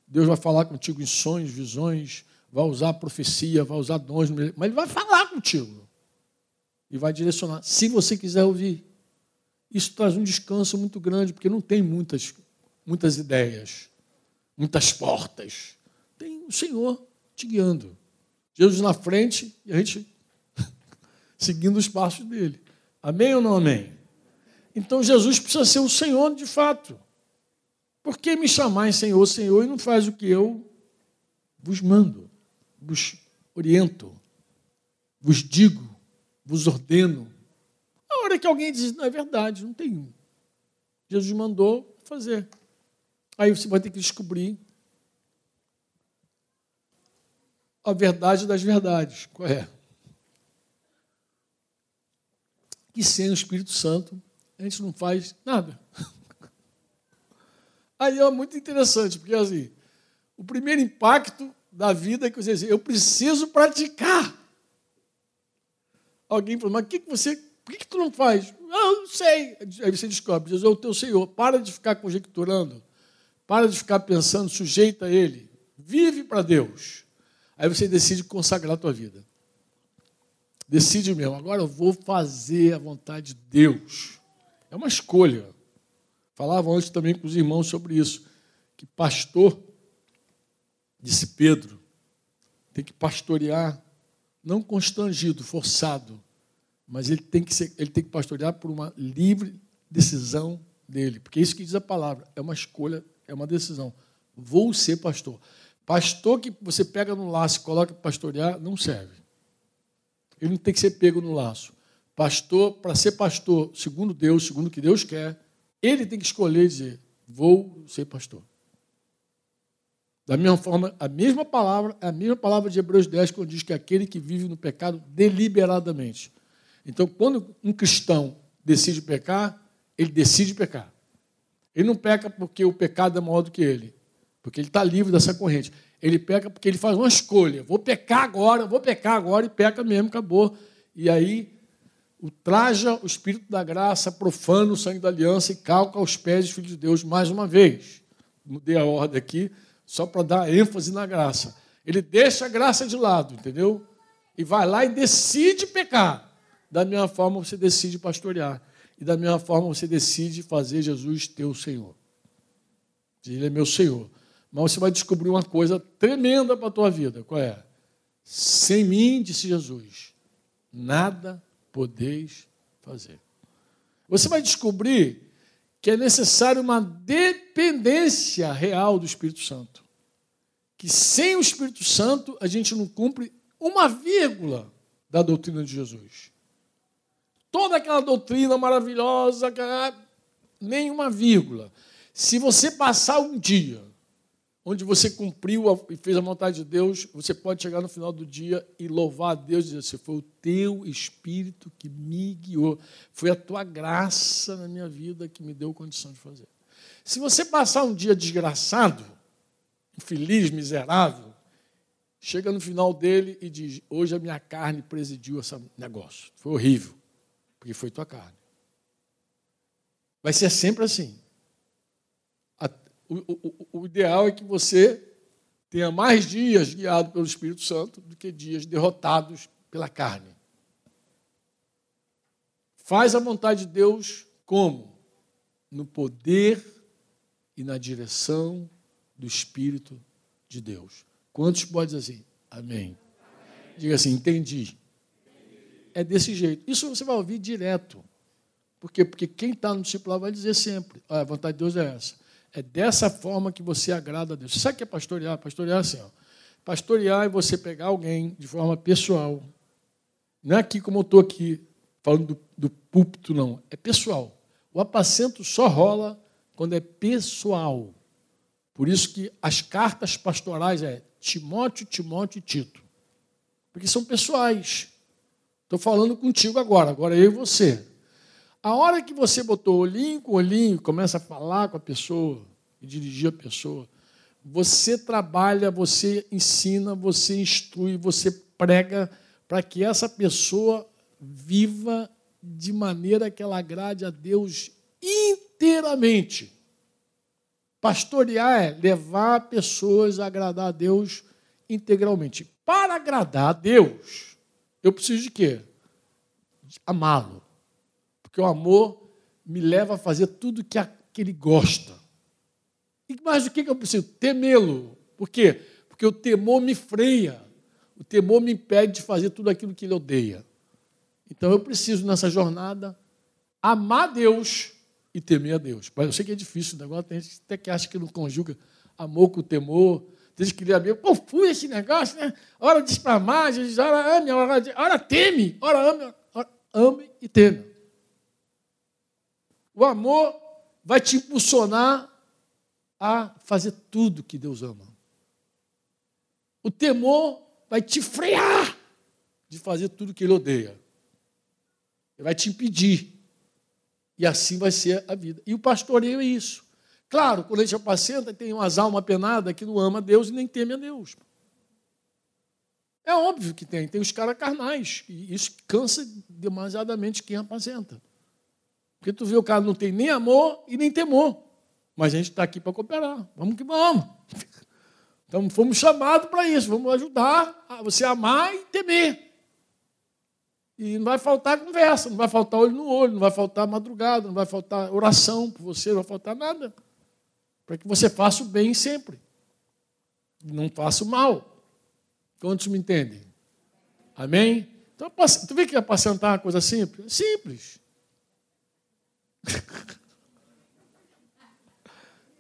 Deus vai falar contigo em sonhos, visões, vai usar profecia, vai usar dons, mas Ele vai falar contigo e vai direcionar, se você quiser ouvir. Isso traz um descanso muito grande, porque não tem muitas, muitas ideias, muitas portas. Tem o Senhor te guiando. Jesus na frente e a gente seguindo os passos dele. Amém ou não amém? Então Jesus precisa ser o Senhor de fato. Por que me chamar em Senhor, Senhor e não faz o que eu vos mando, vos oriento, vos digo, vos ordeno? A hora que alguém diz, não é verdade, não tem. Jesus mandou fazer. Aí você vai ter que descobrir a verdade das verdades. Qual é? Que sem o Espírito Santo a gente não faz nada. Aí é muito interessante, porque assim, o primeiro impacto da vida é que você diz, eu preciso praticar. Alguém falou, mas que, que você, por que, que tu não faz? Ah, eu não sei. Aí você descobre, Jesus é o teu Senhor. Para de ficar conjecturando, para de ficar pensando, sujeita a Ele. Vive para Deus. Aí você decide consagrar a tua vida. Decide mesmo, agora eu vou fazer a vontade de Deus. É uma escolha. Falava antes também com os irmãos sobre isso, que pastor, disse Pedro, tem que pastorear, não constrangido, forçado, mas ele tem que, ser, ele tem que pastorear por uma livre decisão dele, porque é isso que diz a palavra, é uma escolha, é uma decisão. Vou ser pastor. Pastor que você pega no laço e coloca para pastorear, não serve. Ele tem que ser pego no laço. Pastor, para ser pastor, segundo Deus, segundo o que Deus quer, ele tem que escolher e dizer: vou ser pastor. Da mesma forma, a mesma palavra, a mesma palavra de Hebreus 10, quando diz que é aquele que vive no pecado deliberadamente. Então, quando um cristão decide pecar, ele decide pecar. Ele não peca porque o pecado é maior do que ele, porque ele está livre dessa corrente. Ele peca porque ele faz uma escolha. Vou pecar agora, vou pecar agora, e peca mesmo, acabou. E aí ultraja o Espírito da graça, profana o sangue da aliança e calca aos pés dos filhos de Deus mais uma vez. Mudei a ordem aqui, só para dar ênfase na graça. Ele deixa a graça de lado, entendeu? E vai lá e decide pecar. Da mesma forma você decide pastorear. E da mesma forma você decide fazer Jesus teu Senhor. Ele é meu Senhor. Mas você vai descobrir uma coisa tremenda para a tua vida. Qual é? Sem mim, disse Jesus, nada podeis fazer. Você vai descobrir que é necessário uma dependência real do Espírito Santo. Que sem o Espírito Santo a gente não cumpre uma vírgula da doutrina de Jesus. Toda aquela doutrina maravilhosa, nem uma vírgula. Se você passar um dia onde você cumpriu e fez a vontade de Deus, você pode chegar no final do dia e louvar a Deus e dizer assim: foi o teu Espírito que me guiou, foi a tua graça na minha vida que me deu condição de fazer. Se você passar um dia desgraçado, infeliz, miserável, chega no final dele e diz: Hoje a minha carne presidiu esse negócio. Foi horrível, porque foi tua carne. Vai ser sempre assim. O, o, o ideal é que você tenha mais dias guiado pelo Espírito Santo do que dias derrotados pela carne. Faz a vontade de Deus como? No poder e na direção do Espírito de Deus. Quantos podem dizer assim? Amém. Diga assim, entendi. É desse jeito. Isso você vai ouvir direto. Por quê? Porque quem está no discipulado vai dizer sempre: ah, a vontade de Deus é essa. É dessa forma que você agrada a Deus. Sabe o que é pastorear? Pastorear é assim, ó. Pastorear é você pegar alguém de forma pessoal. Não é aqui como eu estou aqui, falando do, do púlpito, não. É pessoal. O apacento só rola quando é pessoal. Por isso que as cartas pastorais é Timóteo, Timóteo e Tito. Porque são pessoais. Estou falando contigo agora, agora eu e você. A hora que você botou olhinho com olhinho, começa a falar com a pessoa e dirigir a pessoa, você trabalha, você ensina, você instrui, você prega para que essa pessoa viva de maneira que ela agrade a Deus inteiramente. Pastorear é levar pessoas a agradar a Deus integralmente. Para agradar a Deus, eu preciso de quê? Amá-lo. Porque o amor me leva a fazer tudo que, que ele gosta. E mais do que eu preciso? Temê-lo. Por quê? Porque o temor me freia. O temor me impede de fazer tudo aquilo que ele odeia. Então eu preciso, nessa jornada, amar Deus e temer a Deus. Mas eu sei que é difícil o negócio, tem gente até que acha que não conjuga amor com temor. Tem gente que lê a Bíblia, pô, fui esse negócio, né? Ora diz para amar, ora ame, ora, ora teme, ora ame, ora ame e teme. O amor vai te impulsionar a fazer tudo que Deus ama. O temor vai te frear de fazer tudo que Ele odeia. Ele vai te impedir. E assim vai ser a vida. E o pastoreio é isso. Claro, quando a gente apacenta, tem umas almas penadas que não ama Deus e nem teme a Deus. É óbvio que tem. Tem os caras carnais. E isso cansa demasiadamente quem apacenta. Porque tu vê o cara não tem nem amor e nem temor. Mas a gente está aqui para cooperar. Vamos que vamos. Então fomos chamados para isso. Vamos ajudar a você amar e temer. E não vai faltar conversa, não vai faltar olho no olho, não vai faltar madrugada, não vai faltar oração por você, não vai faltar nada. Para que você faça o bem sempre. Não faça o mal. Quantos me entendem? Amém? Então, tu vê que apacentar é uma coisa simples? Simples.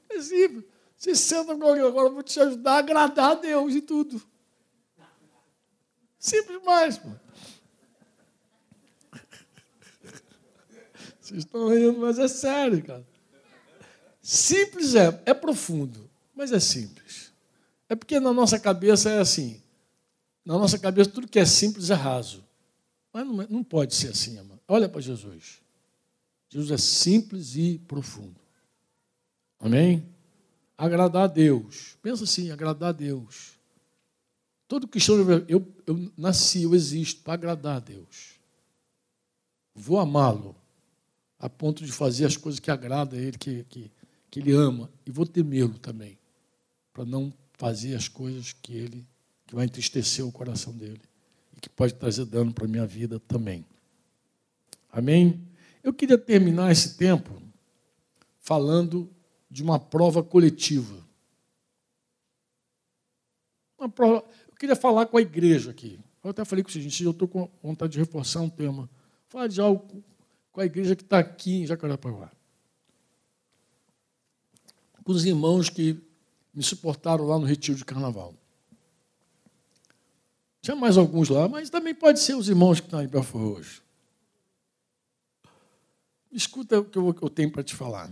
É simples. Você senta comigo agora, eu vou te ajudar a agradar a Deus e tudo. Simples mais, pô. Vocês estão rindo, mas é sério, cara. Simples é, é profundo, mas é simples. É porque na nossa cabeça é assim. Na nossa cabeça, tudo que é simples é raso. Mas não, é, não pode ser assim, amado. Olha para Jesus. Jesus é simples e profundo. Amém? Agradar a Deus. Pensa assim, agradar a Deus. Todo cristão, eu, eu nasci, eu existo para agradar a Deus. Vou amá-lo a ponto de fazer as coisas que agradam a Ele, que, que, que Ele ama. E vou temê-lo também, para não fazer as coisas que Ele, que vai entristecer o coração dele e que pode trazer dano para a minha vida também. Amém? Eu queria terminar esse tempo falando de uma prova coletiva. Uma prova. Eu queria falar com a igreja aqui. Eu até falei com o seguinte, eu estou com vontade de reforçar um tema. Falar de algo com a igreja que está aqui em Jacarepaguá. Com os irmãos que me suportaram lá no retiro de carnaval. Tinha mais alguns lá, mas também pode ser os irmãos que estão em Belfort hoje. Escuta o que eu tenho para te falar.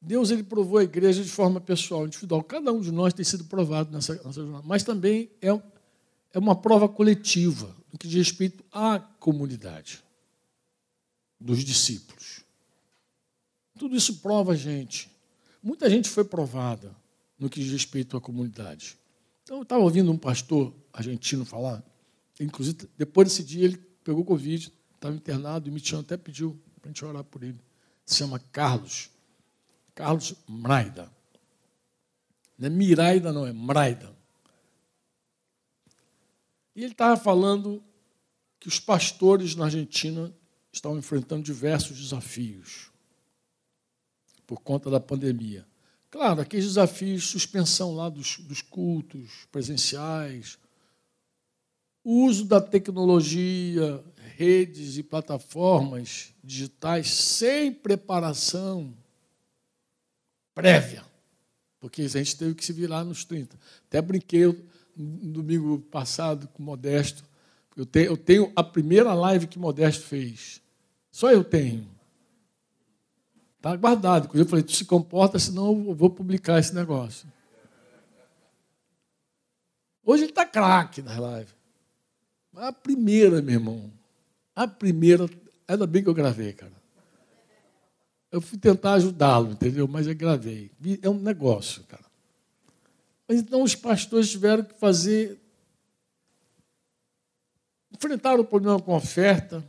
Deus ele provou a igreja de forma pessoal, individual. Cada um de nós tem sido provado nessa, nessa jornada. Mas também é, é uma prova coletiva, no que diz respeito à comunidade dos discípulos. Tudo isso prova a gente. Muita gente foi provada no que diz respeito à comunidade. Então, eu estava ouvindo um pastor argentino falar, inclusive, depois desse dia, ele pegou Covid, estava internado, e me tinha até pediu para a gente orar por ele. Se chama Carlos. Carlos Mraida. Não é Miraida, não, é Mraida. E ele estava falando que os pastores na Argentina estavam enfrentando diversos desafios por conta da pandemia. Claro, aqueles desafios, suspensão lá dos, dos cultos presenciais, uso da tecnologia, redes e plataformas digitais sem preparação prévia, porque a gente teve que se virar nos 30. Até brinquei no domingo passado com o Modesto, eu tenho, eu tenho a primeira live que Modesto fez. Só eu tenho. Está guardado. Eu falei, tu se comporta, senão eu vou publicar esse negócio. Hoje ele está craque na live. A primeira, meu irmão. A primeira, ainda bem que eu gravei, cara. Eu fui tentar ajudá-lo, entendeu? Mas eu gravei. É um negócio, cara. Mas então os pastores tiveram que fazer enfrentaram o problema com oferta,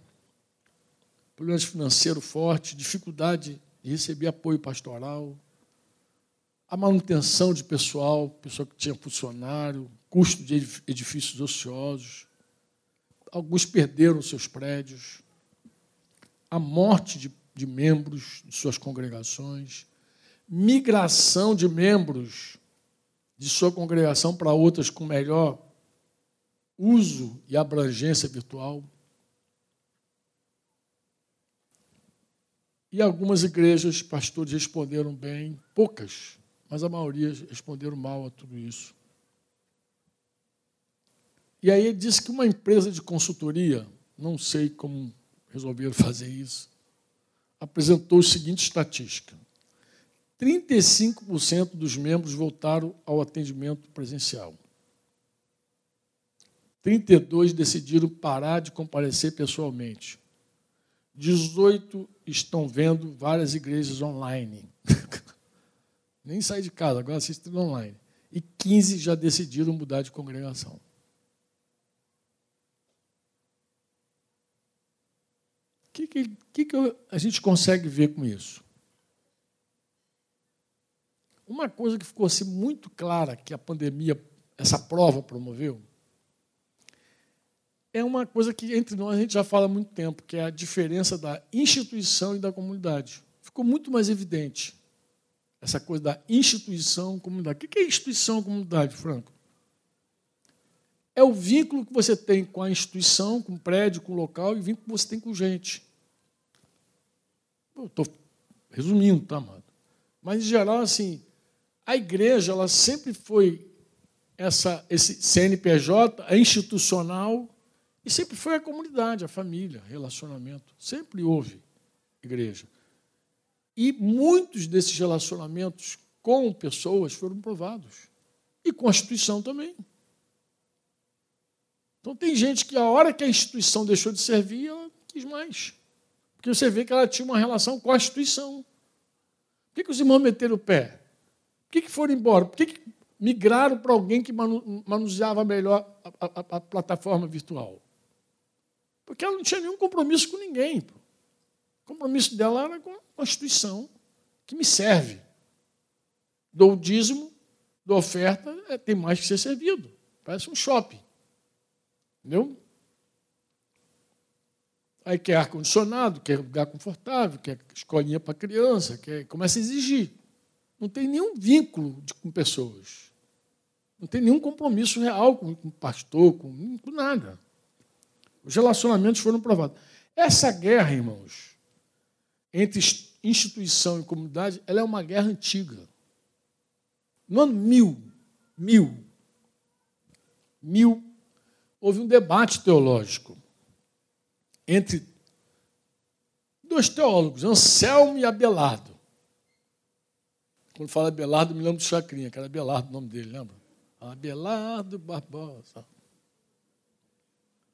problemas financeiros fortes, dificuldade de receber apoio pastoral, a manutenção de pessoal, pessoa que tinha funcionário, custo de edifícios ociosos. Alguns perderam seus prédios, a morte de, de membros de suas congregações, migração de membros de sua congregação para outras com melhor uso e abrangência virtual. E algumas igrejas, pastores responderam bem, poucas, mas a maioria responderam mal a tudo isso. E aí ele disse que uma empresa de consultoria, não sei como resolveram fazer isso, apresentou a seguinte estatística: 35% dos membros voltaram ao atendimento presencial. 32 decidiram parar de comparecer pessoalmente. 18 estão vendo várias igrejas online. Nem sair de casa, agora assistem online. E 15 já decidiram mudar de congregação. Que, que, que a gente consegue ver com isso? Uma coisa que ficou assim, muito clara que a pandemia, essa prova promoveu, é uma coisa que entre nós a gente já fala há muito tempo, que é a diferença da instituição e da comunidade. Ficou muito mais evidente essa coisa da instituição comunidade. O que é instituição comunidade, Franco? É o vínculo que você tem com a instituição, com o prédio, com o local, e o vínculo que você tem com gente. Estou resumindo, tá, amado? Mas, em geral, assim, a igreja ela sempre foi essa, esse CNPJ, é institucional, e sempre foi a comunidade, a família, relacionamento. Sempre houve igreja. E muitos desses relacionamentos com pessoas foram provados. E com a instituição também. Então tem gente que a hora que a instituição deixou de servir, ela quis mais. Porque você vê que ela tinha uma relação com a instituição. Por que, que os irmãos meteram o pé? Por que, que foram embora? Por que, que migraram para alguém que manuseava melhor a, a, a plataforma virtual? Porque ela não tinha nenhum compromisso com ninguém. O compromisso dela era com a instituição que me serve. Dou o dízimo, dou oferta, é, tem mais que ser servido. Parece um shopping. Entendeu? Aí quer ar-condicionado, quer lugar confortável, quer escolinha para criança, quer, começa a exigir. Não tem nenhum vínculo de, com pessoas. Não tem nenhum compromisso real com, o pastor, com, com nada. Os relacionamentos foram provados. Essa guerra, irmãos, entre instituição e comunidade, ela é uma guerra antiga. No ano mil, mil, mil, houve um debate teológico entre dois teólogos, Anselmo e Abelardo. Quando fala Abelardo, me lembro do Chacrinha, que era Abelardo o nome dele, lembra? Abelardo Barbosa.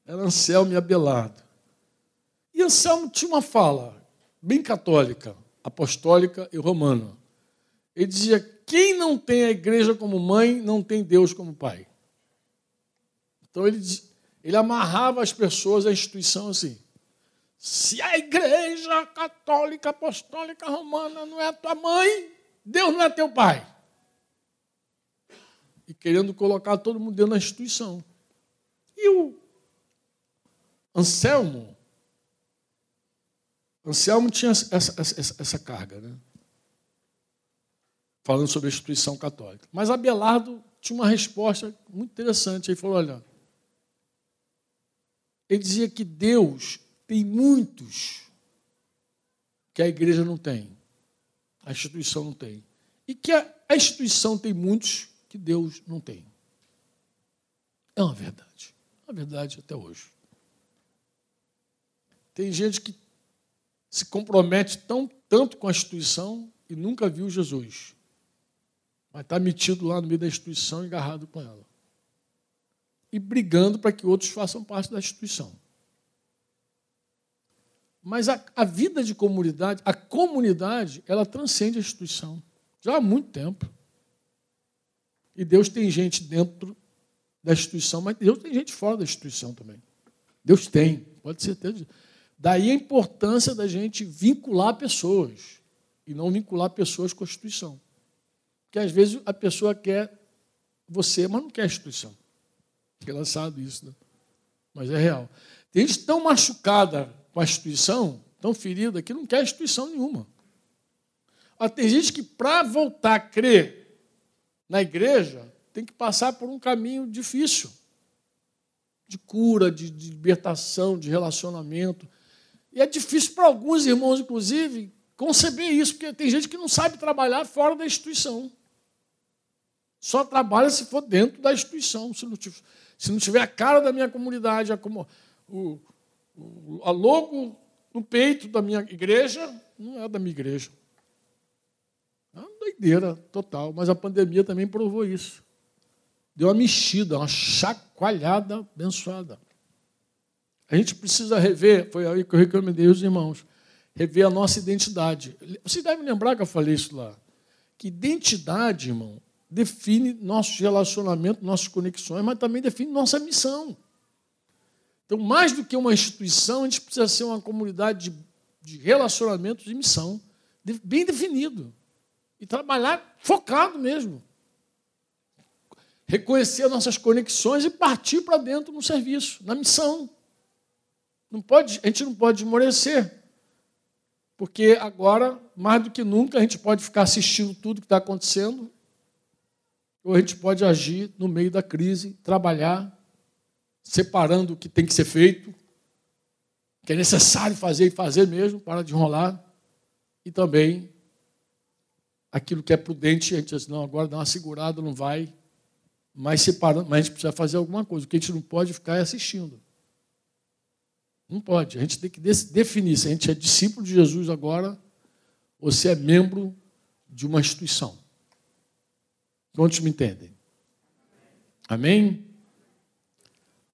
Era Anselmo e Abelardo. E Anselmo tinha uma fala bem católica. apostólica e romana. Ele dizia: quem não tem a igreja como mãe, não tem Deus como pai. Então ele, ele amarrava as pessoas à instituição assim. Se a igreja católica, apostólica, romana não é tua mãe, Deus não é teu pai. E querendo colocar todo mundo dentro da instituição. E o Anselmo, Anselmo tinha essa, essa, essa carga, né? falando sobre a instituição católica. Mas Abelardo tinha uma resposta muito interessante. Ele falou: olha, ele dizia que Deus tem muitos que a igreja não tem, a instituição não tem. E que a, instituição tem muitos que Deus não tem. É uma verdade. É uma verdade até hoje. Tem gente que se compromete tão, tanto com a instituição e nunca viu Jesus. Mas está metido lá no meio da instituição, agarrado com ela. E brigando para que outros façam parte da instituição. Mas a, a, vida de comunidade, a comunidade, ela transcende a instituição. Já há muito tempo. E Deus tem gente dentro da instituição, mas Deus tem gente fora da instituição também. Deus tem, pode ser até. Daí a importância da gente vincular pessoas e não vincular pessoas com a instituição. Porque às vezes a pessoa quer você, mas não quer a instituição. Engraçado isso, né? Mas é real. Tem gente tão machucada com a instituição, tão ferida, que não quer instituição nenhuma. Ah, tem gente que, para voltar a crer na igreja, tem que passar por um caminho difícil de cura, de, de libertação, de relacionamento. E é difícil para alguns irmãos, inclusive, conceber isso, porque tem gente que não sabe trabalhar fora da instituição. Só trabalha se for dentro da instituição. Se não se não tiver a cara da minha comunidade, a, como, o, o, a logo no peito da minha igreja, não é da minha igreja. É uma doideira total. Mas a pandemia também provou isso. Deu uma mexida, uma chacoalhada abençoada. A gente precisa rever, foi aí que eu recomendei os irmãos, rever a nossa identidade. Você deve lembrar que eu falei isso lá. Que identidade, irmão, define nossos relacionamentos, nossas conexões, mas também define nossa missão. Então, mais do que uma instituição, a gente precisa ser uma comunidade de, de relacionamentos e missão, bem definido. E trabalhar focado mesmo. Reconhecer nossas conexões e partir para dentro no serviço, na missão. Não pode, a gente não pode esmorecer. Porque agora, mais do que nunca, a gente pode ficar assistindo tudo que está acontecendo ou a gente pode agir no meio da crise, trabalhar, separando o que tem que ser feito, que é necessário fazer e fazer mesmo, para de enrolar, e também aquilo que é prudente, a gente diz, não, agora dá uma segurada, não vai, mas separando, mas a gente precisa fazer alguma coisa, o que a gente não pode ficar é assistindo. Não pode, a gente tem que definir se a gente é discípulo de Jesus agora, ou se é membro de uma instituição. Quantos me entendem? Amém?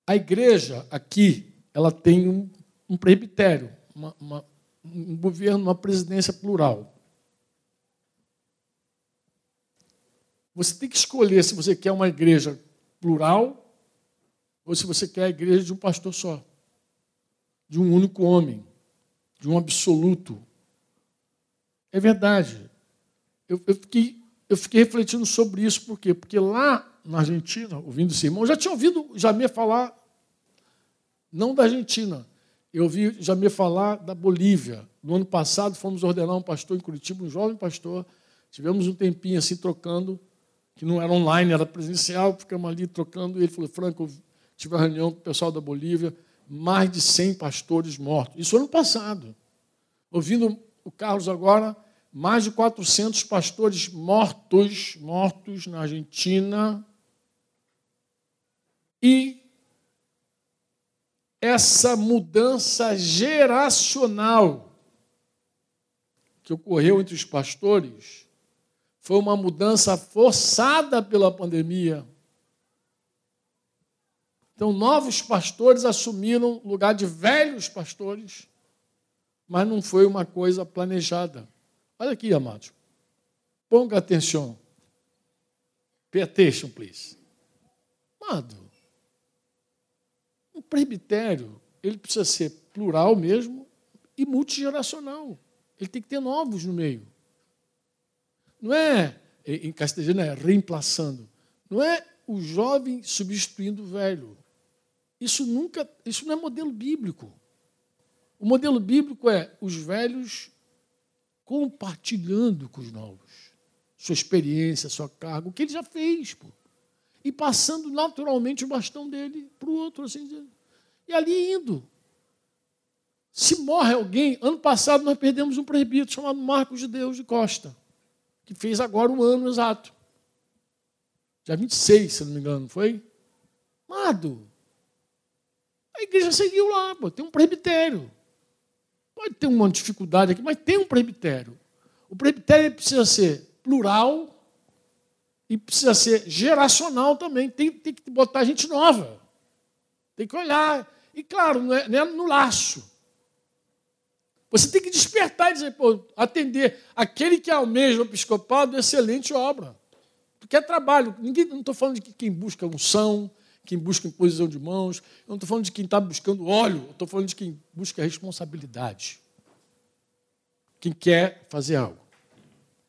A igreja aqui, ela tem um, um presbitério, uma, uma, um governo, uma presidência plural. Você tem que escolher se você quer uma igreja plural ou se você quer a igreja de um pastor só, de um único homem, de um absoluto. É verdade. Eu, eu fiquei eu fiquei refletindo sobre isso, por quê? Porque lá na Argentina, ouvindo esse irmão, já tinha ouvido Jamie falar, não da Argentina, eu ouvi Jamie falar da Bolívia. No ano passado, fomos ordenar um pastor em Curitiba, um jovem pastor, tivemos um tempinho assim trocando, que não era online, era presencial, ficamos ali trocando, e ele falou, Franco, tive uma reunião com o pessoal da Bolívia, mais de 100 pastores mortos. Isso ano passado. Ouvindo o Carlos agora, mais de 400 pastores mortos, mortos na Argentina. E essa mudança geracional que ocorreu entre os pastores foi uma mudança forçada pela pandemia. Então, novos pastores assumiram o lugar de velhos pastores, mas não foi uma coisa planejada. Olha aqui, amados. Ponga atenção. Pay attention, please. Amado, um presbitério, ele precisa ser plural mesmo e multigeracional. Ele tem que ter novos no meio. Não é, em castelhano é reemplaçando. Não é o jovem substituindo o velho. Isso nunca, isso não é modelo bíblico. O modelo bíblico é os velhos compartilhando com os novos sua experiência, sua carga, o que ele já fez, pô. E passando naturalmente o bastão dele para o outro, assim, e ali indo. Se morre alguém, ano passado nós perdemos um presbítero chamado Marcos de Deus de Costa, que fez agora um ano exato. Dia 26, se não me engano, foi? Amado, a igreja seguiu lá, pô, tem um presbitério. Pode ter uma dificuldade aqui, mas tem um presbitério. O presbitério precisa ser plural e precisa ser geracional também. Tem, tem que botar gente nova. Tem que olhar. E, claro, não é, não é no laço. Você tem que despertar e dizer, pô, atender aquele que almeja o episcopado, excelente obra. Porque é trabalho. Ninguém, não estou falando de quem busca unção, quem busca imposição de mãos, eu não estou falando de quem está buscando óleo, estou falando de quem busca responsabilidade. Quem quer fazer algo,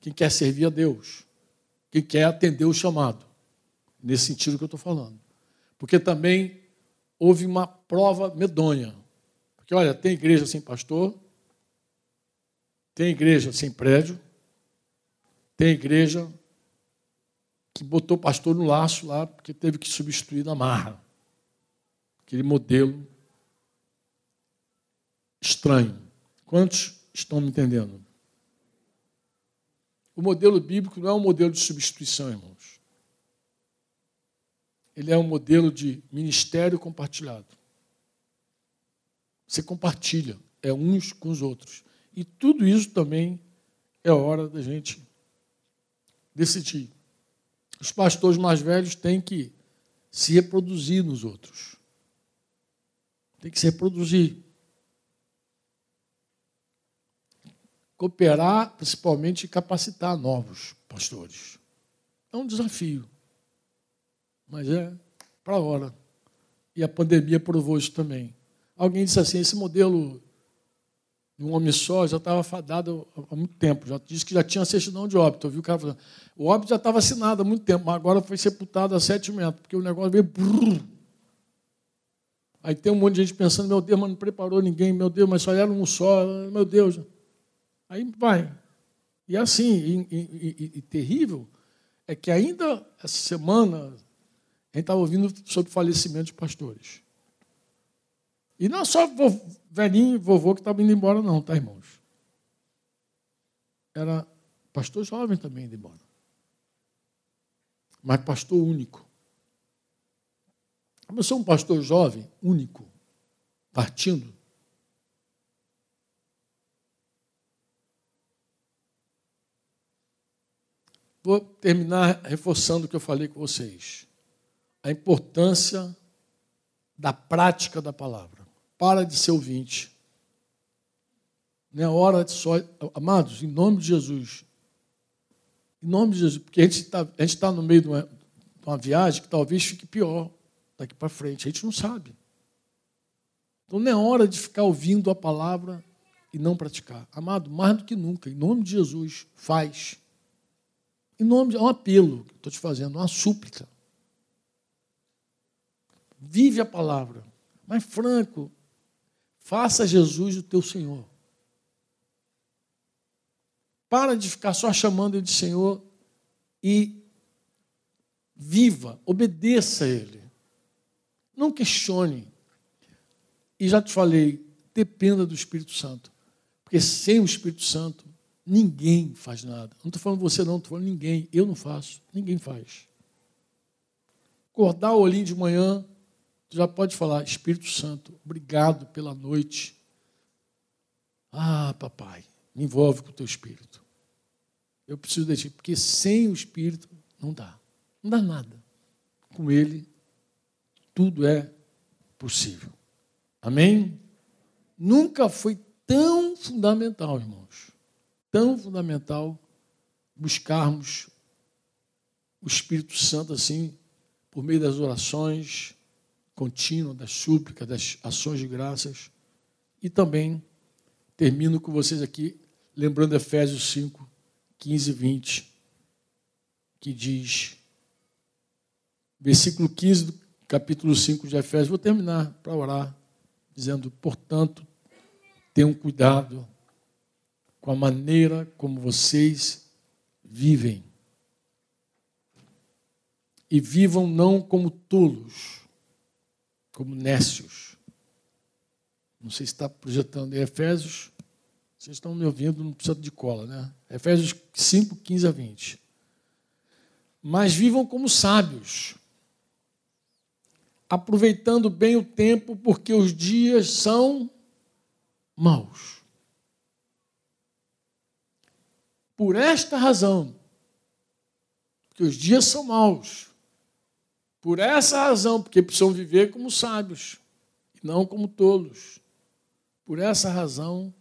quem quer servir a Deus, quem quer atender o chamado. Nesse sentido que eu estou falando. Porque também houve uma prova medonha. Porque, olha, tem igreja sem pastor, tem igreja sem prédio, tem igreja que botou pastor no laço lá, porque teve que substituir na marra. Aquele modelo estranho. Quantos estão me entendendo? O modelo bíblico não é um modelo de substituição, irmãos. Ele é um modelo de ministério compartilhado. Você compartilha, é uns com os outros. E tudo isso também é hora da gente decidir os pastores mais velhos têm que se reproduzir nos outros. Tem que se reproduzir. Cooperar, principalmente, capacitar novos pastores. É um desafio. Mas é para a hora. E a pandemia provou isso também. Alguém disse assim: esse modelo de um homem só já estava fadado há muito tempo. Já disse que já tinha certidão de óbito. Ouviu o cara falando. O óbito já estava assinado há muito tempo, mas agora foi sepultado há sete metros, porque o negócio veio. Brrr. Aí tem um monte de gente pensando, meu Deus, mas não preparou ninguém, meu Deus, mas só era um só, meu Deus. Aí vai. E assim, e, e, e, e terrível, é que ainda essa semana a gente estava ouvindo sobre falecimento de pastores. E não é só velhinho, vovô que estava indo embora, não, tá, irmãos? Era pastor jovem também indo embora. Mas pastor único. Eu sou um pastor jovem, único, partindo. Vou terminar reforçando o que eu falei com vocês. A importância da prática da palavra. Para de ser ouvinte. Não é hora de só. Amados, em nome de Jesus. Em nome de Jesus, porque a gente está tá no meio de uma, de uma viagem que talvez fique pior daqui para frente. A gente não sabe. Então não é hora de ficar ouvindo a palavra e não praticar. Amado, mais do que nunca, em nome de Jesus, faz. Em nome de, é um apelo que estou te fazendo, uma súplica. Vive a palavra. Mas franco, Faça Jesus o teu Senhor. Para de ficar só chamando Ele de Senhor e viva, obedeça a Ele. Não questione. E já te falei, dependa do Espírito Santo. Porque sem o Espírito Santo, ninguém faz nada. Não estou falando você, não, estou falando ninguém. Eu não faço, ninguém faz. Acordar o olhinho de manhã, Já pode falar, Espírito Santo, obrigado pela noite. Ah, papai, me envolve com o teu espírito. Eu preciso de ti, porque sem o espírito não dá. Não dá nada. Com ele, tudo é possível. Amém? Nunca foi tão fundamental, irmãos, tão fundamental buscarmos o Espírito Santo assim, por meio das orações contínuas, das súplicas, das ações de graças. E também termino com vocês aqui, lembrando Efésios 5, 15 e 20, que diz, versículo 15 do capítulo 5 de Efésios, vou terminar para orar, dizendo, portanto, tenham cuidado com a maneira como vocês vivem. E vivam não como tolos, como nécios. Não sei se está projetando em Efésios. Vocês estão me ouvindo, não precisa de cola, né? Efésios 5, 15 a 20. Mas vivam como sábios, aproveitando bem o tempo, porque os dias são maus. Por esta razão, que os dias são maus, por essa razão, porque precisam viver como sábios, não como tolos. Por essa razão,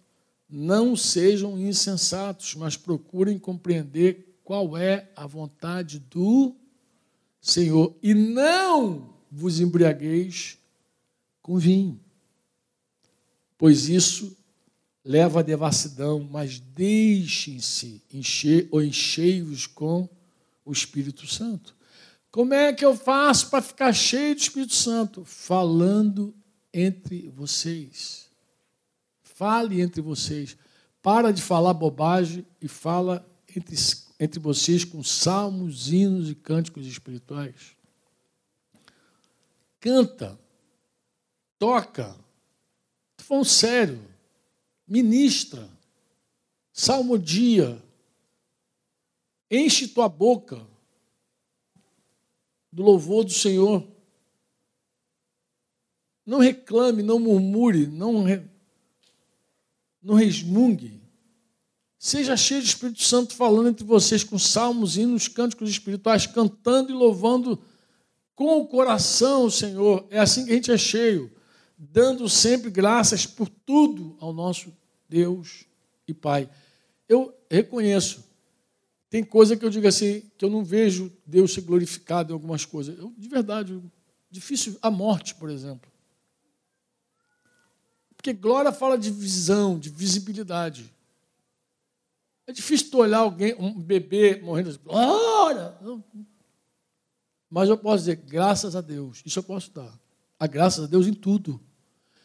não sejam insensatos, mas procurem compreender qual é a vontade do Senhor. E não vos embriagueis com vinho, pois isso leva à devassidão, mas deixem-se encher ou enchei-vos com o Espírito Santo. Como é que eu faço para ficar cheio do Espírito Santo? Falando entre vocês. Fale entre vocês. Para de falar bobagem e fala entre, entre vocês com salmos, hinos e cânticos espirituais. Canta, toca. Estou falando sério ministra, salmodia, enche tua boca do louvor do Senhor. Não reclame, não murmure, não, re... não resmungue. Seja cheio de Espírito Santo falando entre vocês com salmos, hinos, cânticos espirituais, cantando e louvando com o coração o Senhor. É assim que a gente é cheio dando sempre graças por tudo ao nosso Deus e Pai. Eu reconheço, tem coisa que eu digo assim, que eu não vejo Deus ser glorificado em algumas coisas. Eu, de verdade, difícil a morte, por exemplo. Porque glória fala de visão, de visibilidade. É difícil tu olhar alguém, um bebê morrendo assim, glória! Mas eu posso dizer, graças a Deus, isso eu posso dar. A graças a Deus em tudo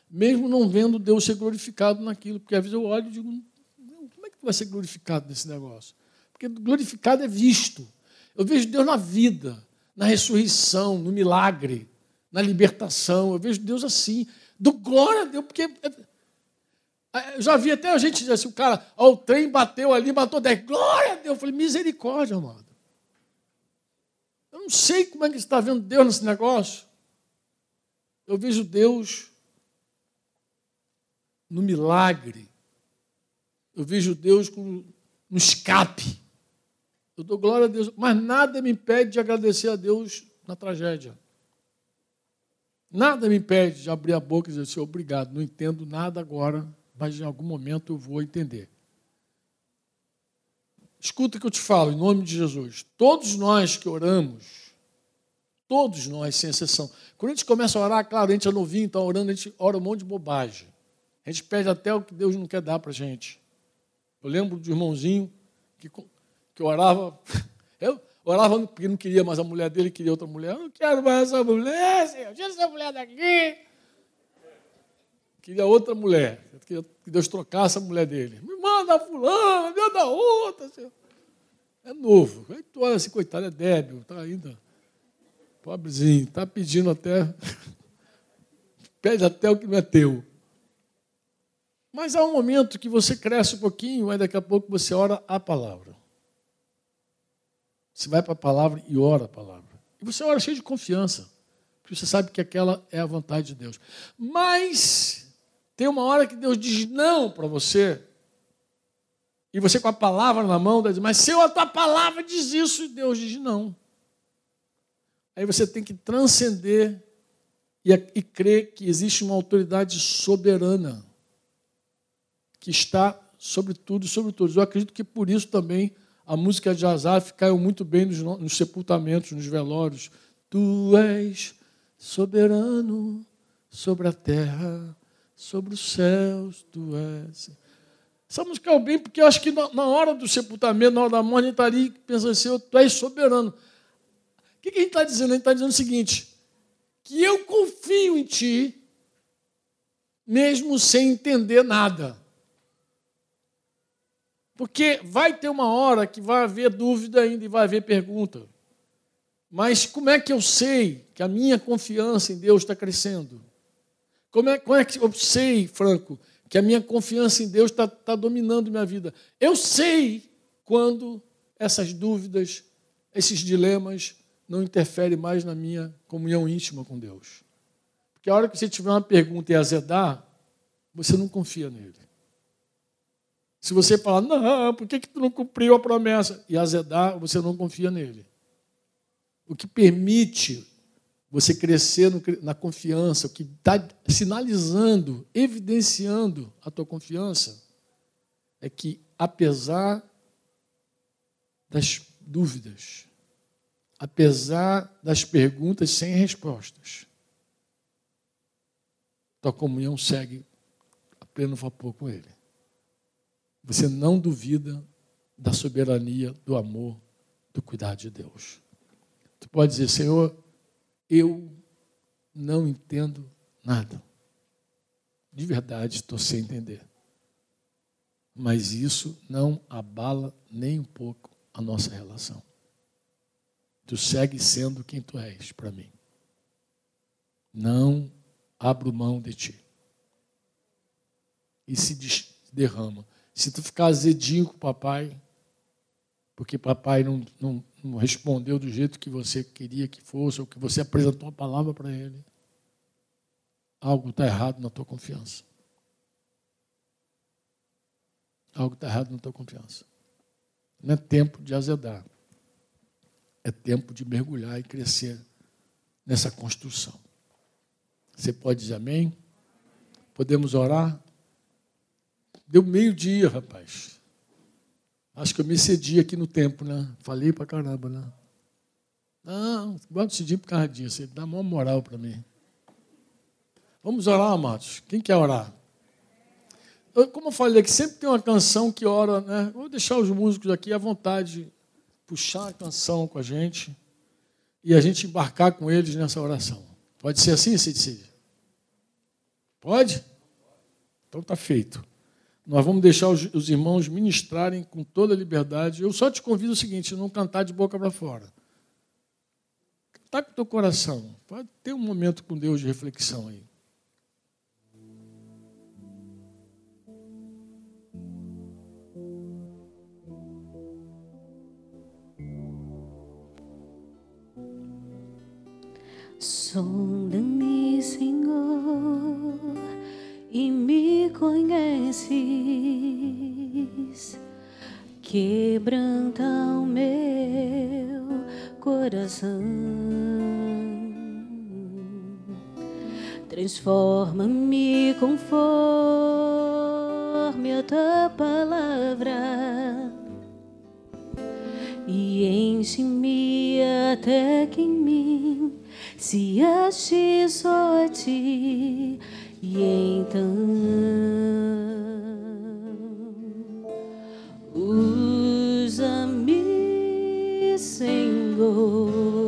mesmo não vendo Deus ser glorificado naquilo, porque às vezes eu olho e digo, como é que vai ser glorificado nesse negócio? Porque glorificado é visto. Eu vejo Deus na vida, na ressurreição, no milagre, na libertação. Eu vejo Deus assim. Do glória a Deus, porque. É, é, eu já vi até a gente dizer assim: o cara, ó, o trem bateu ali, matou 10. Glória a Deus. Eu falei, misericórdia, amado. Eu não sei como é que você está vendo Deus nesse negócio. Eu vejo Deus no milagre. Eu vejo Deus no escape. Eu dou glória a Deus, mas nada me impede de agradecer a Deus na tragédia. Nada me impede de abrir a boca e dizer, Senhor, obrigado, não entendo nada agora, mas em algum momento eu vou entender. Escuta o que eu te falo, em nome de Jesus. Todos nós que oramos, todos nós, sem exceção. Quando a gente começa a orar, claro, a gente é novinho, está orando, a gente ora um monte de bobagem. A gente pede até o que Deus não quer dar para a gente. Eu lembro de um irmãozinho que, que orava. Eu orava porque não queria mais a mulher dele, queria outra mulher. Eu não quero mais essa mulher, Senhor. Tira essa mulher daqui. Queria outra mulher. Queria que Deus trocasse a mulher dele. Me manda fulana, me manda outra, Senhor. É novo. Aí tu olha assim, coitado, é débil, está ainda. Pobrezinho, está pedindo até. Pede até o que não é teu. Mas há um momento que você cresce um pouquinho, aí daqui a pouco você ora a palavra. Você vai para a palavra e ora a palavra. E você ora cheio de confiança, porque você sabe que aquela é a vontade de Deus. Mas tem uma hora que Deus diz não para você, e você com a palavra na mão, diz, mas se a tua palavra diz isso, e Deus diz não. Aí você tem que transcender e, e crer que existe uma autoridade soberana que está sobre tudo, sobre todos. Eu acredito que por isso também a música de Asaf caiu muito bem nos, nos sepultamentos, nos velórios. Tu és soberano sobre a terra, sobre os céus, tu és. Essa música caiu bem porque eu acho que na hora do sepultamento, na hora da morte, a gente estaria pensando assim, tu és soberano. O que a gente está dizendo? A gente está dizendo o seguinte, que eu confio em ti, mesmo sem entender nada. Porque vai ter uma hora que vai haver dúvida ainda e vai haver pergunta. Mas como é que eu sei que a minha confiança em Deus está crescendo? Como é, como é que eu sei, Franco, que a minha confiança em Deus está tá dominando minha vida? Eu sei quando essas dúvidas, esses dilemas não interferem mais na minha comunhão íntima com Deus. Porque a hora que você tiver uma pergunta e azedar, você não confia nele. Se você falar, não, por que, que tu não cumpriu a promessa? E azedar, você não confia nele. O que permite você crescer na confiança, o que está sinalizando, evidenciando a tua confiança, é que, apesar das dúvidas, apesar das perguntas sem respostas, tua comunhão segue a pleno vapor com Ele. Você não duvida da soberania, do amor, do cuidado de Deus. Tu pode dizer, Senhor, eu não entendo nada. De verdade, estou sem entender. Mas isso não abala nem um pouco a nossa relação. Tu segue sendo quem tu és para mim. Não abro mão de ti. E se derrama. Se tu ficar azedinho com o papai, porque papai não, não, não respondeu do jeito que você queria que fosse, ou que você apresentou a palavra para ele, algo está errado na tua confiança. Algo está errado na tua confiança. Não é tempo de azedar. É tempo de mergulhar e crescer nessa construção. Você pode dizer amém? Podemos orar? Deu meio-dia, rapaz. Acho que eu me cedi aqui no tempo, né? Falei pra caramba, né? Não, gosto de cedir por causa disso. Ele dá uma moral para mim. Vamos orar, amados. Quem quer orar? Eu, como eu falei aqui, sempre tem uma canção que ora, né? Vou deixar os músicos aqui à vontade puxar a canção com a gente e a gente embarcar com eles nessa oração. Pode ser assim, Cid Pode? Então está feito. Nós vamos deixar os, os irmãos ministrarem com toda a liberdade. Eu só te convido o seguinte: não cantar de boca para fora. Está com o teu coração. Pode ter um momento com Deus de reflexão aí. Sonda-me, Senhor e me conheces, quebranta o meu coração, transforma-me conforme a tua palavra. E enche-me até que em mim se ache só a ti e então usa-me, Senhor.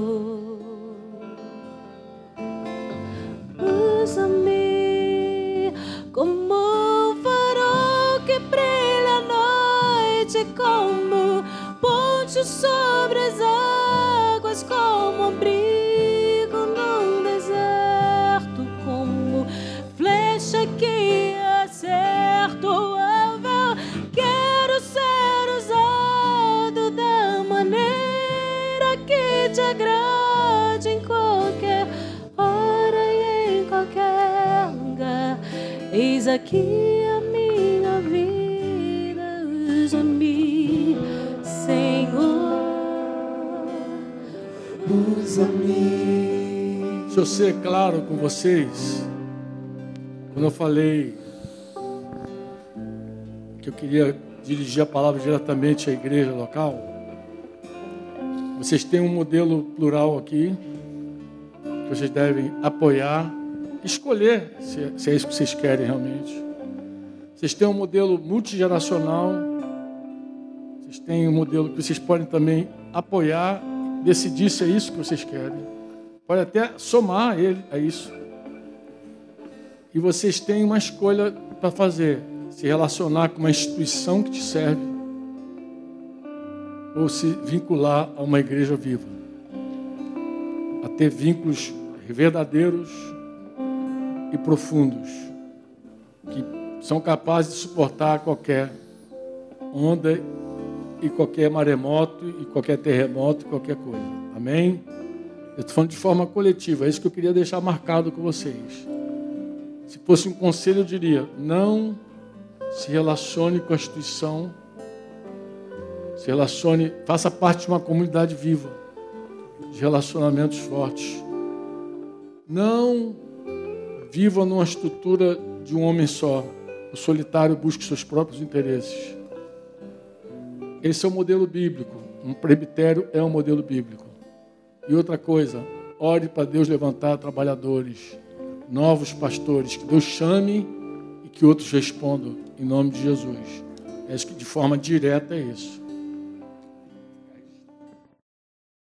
Eu ser claro com vocês, quando eu falei que eu queria dirigir a palavra diretamente à igreja local. Vocês têm um modelo plural aqui, que vocês devem apoiar, escolher se, se é isso que vocês querem realmente. Vocês têm um modelo multigeracional, vocês têm um modelo que vocês podem também apoiar, decidir se é isso que vocês querem. Pode até somar ele a isso. E vocês têm uma escolha para fazer: se relacionar com uma instituição que te serve ou se vincular a uma igreja viva. A ter vínculos verdadeiros e profundos que são capazes de suportar qualquer onda e qualquer maremoto e qualquer terremoto e qualquer coisa. Amém? Eu estou falando de forma coletiva, é isso que eu queria deixar marcado com vocês. Se fosse um conselho, eu diria: não se relacione com a instituição, se relacione, faça parte de uma comunidade viva, de relacionamentos fortes. Não viva numa estrutura de um homem só. O solitário busca seus próprios interesses. Esse é o modelo bíblico. Um presbitério é um modelo bíblico. E outra coisa, ore para Deus levantar trabalhadores, novos pastores, que Deus chame e que outros respondam em nome de Jesus. É que de forma direta é isso.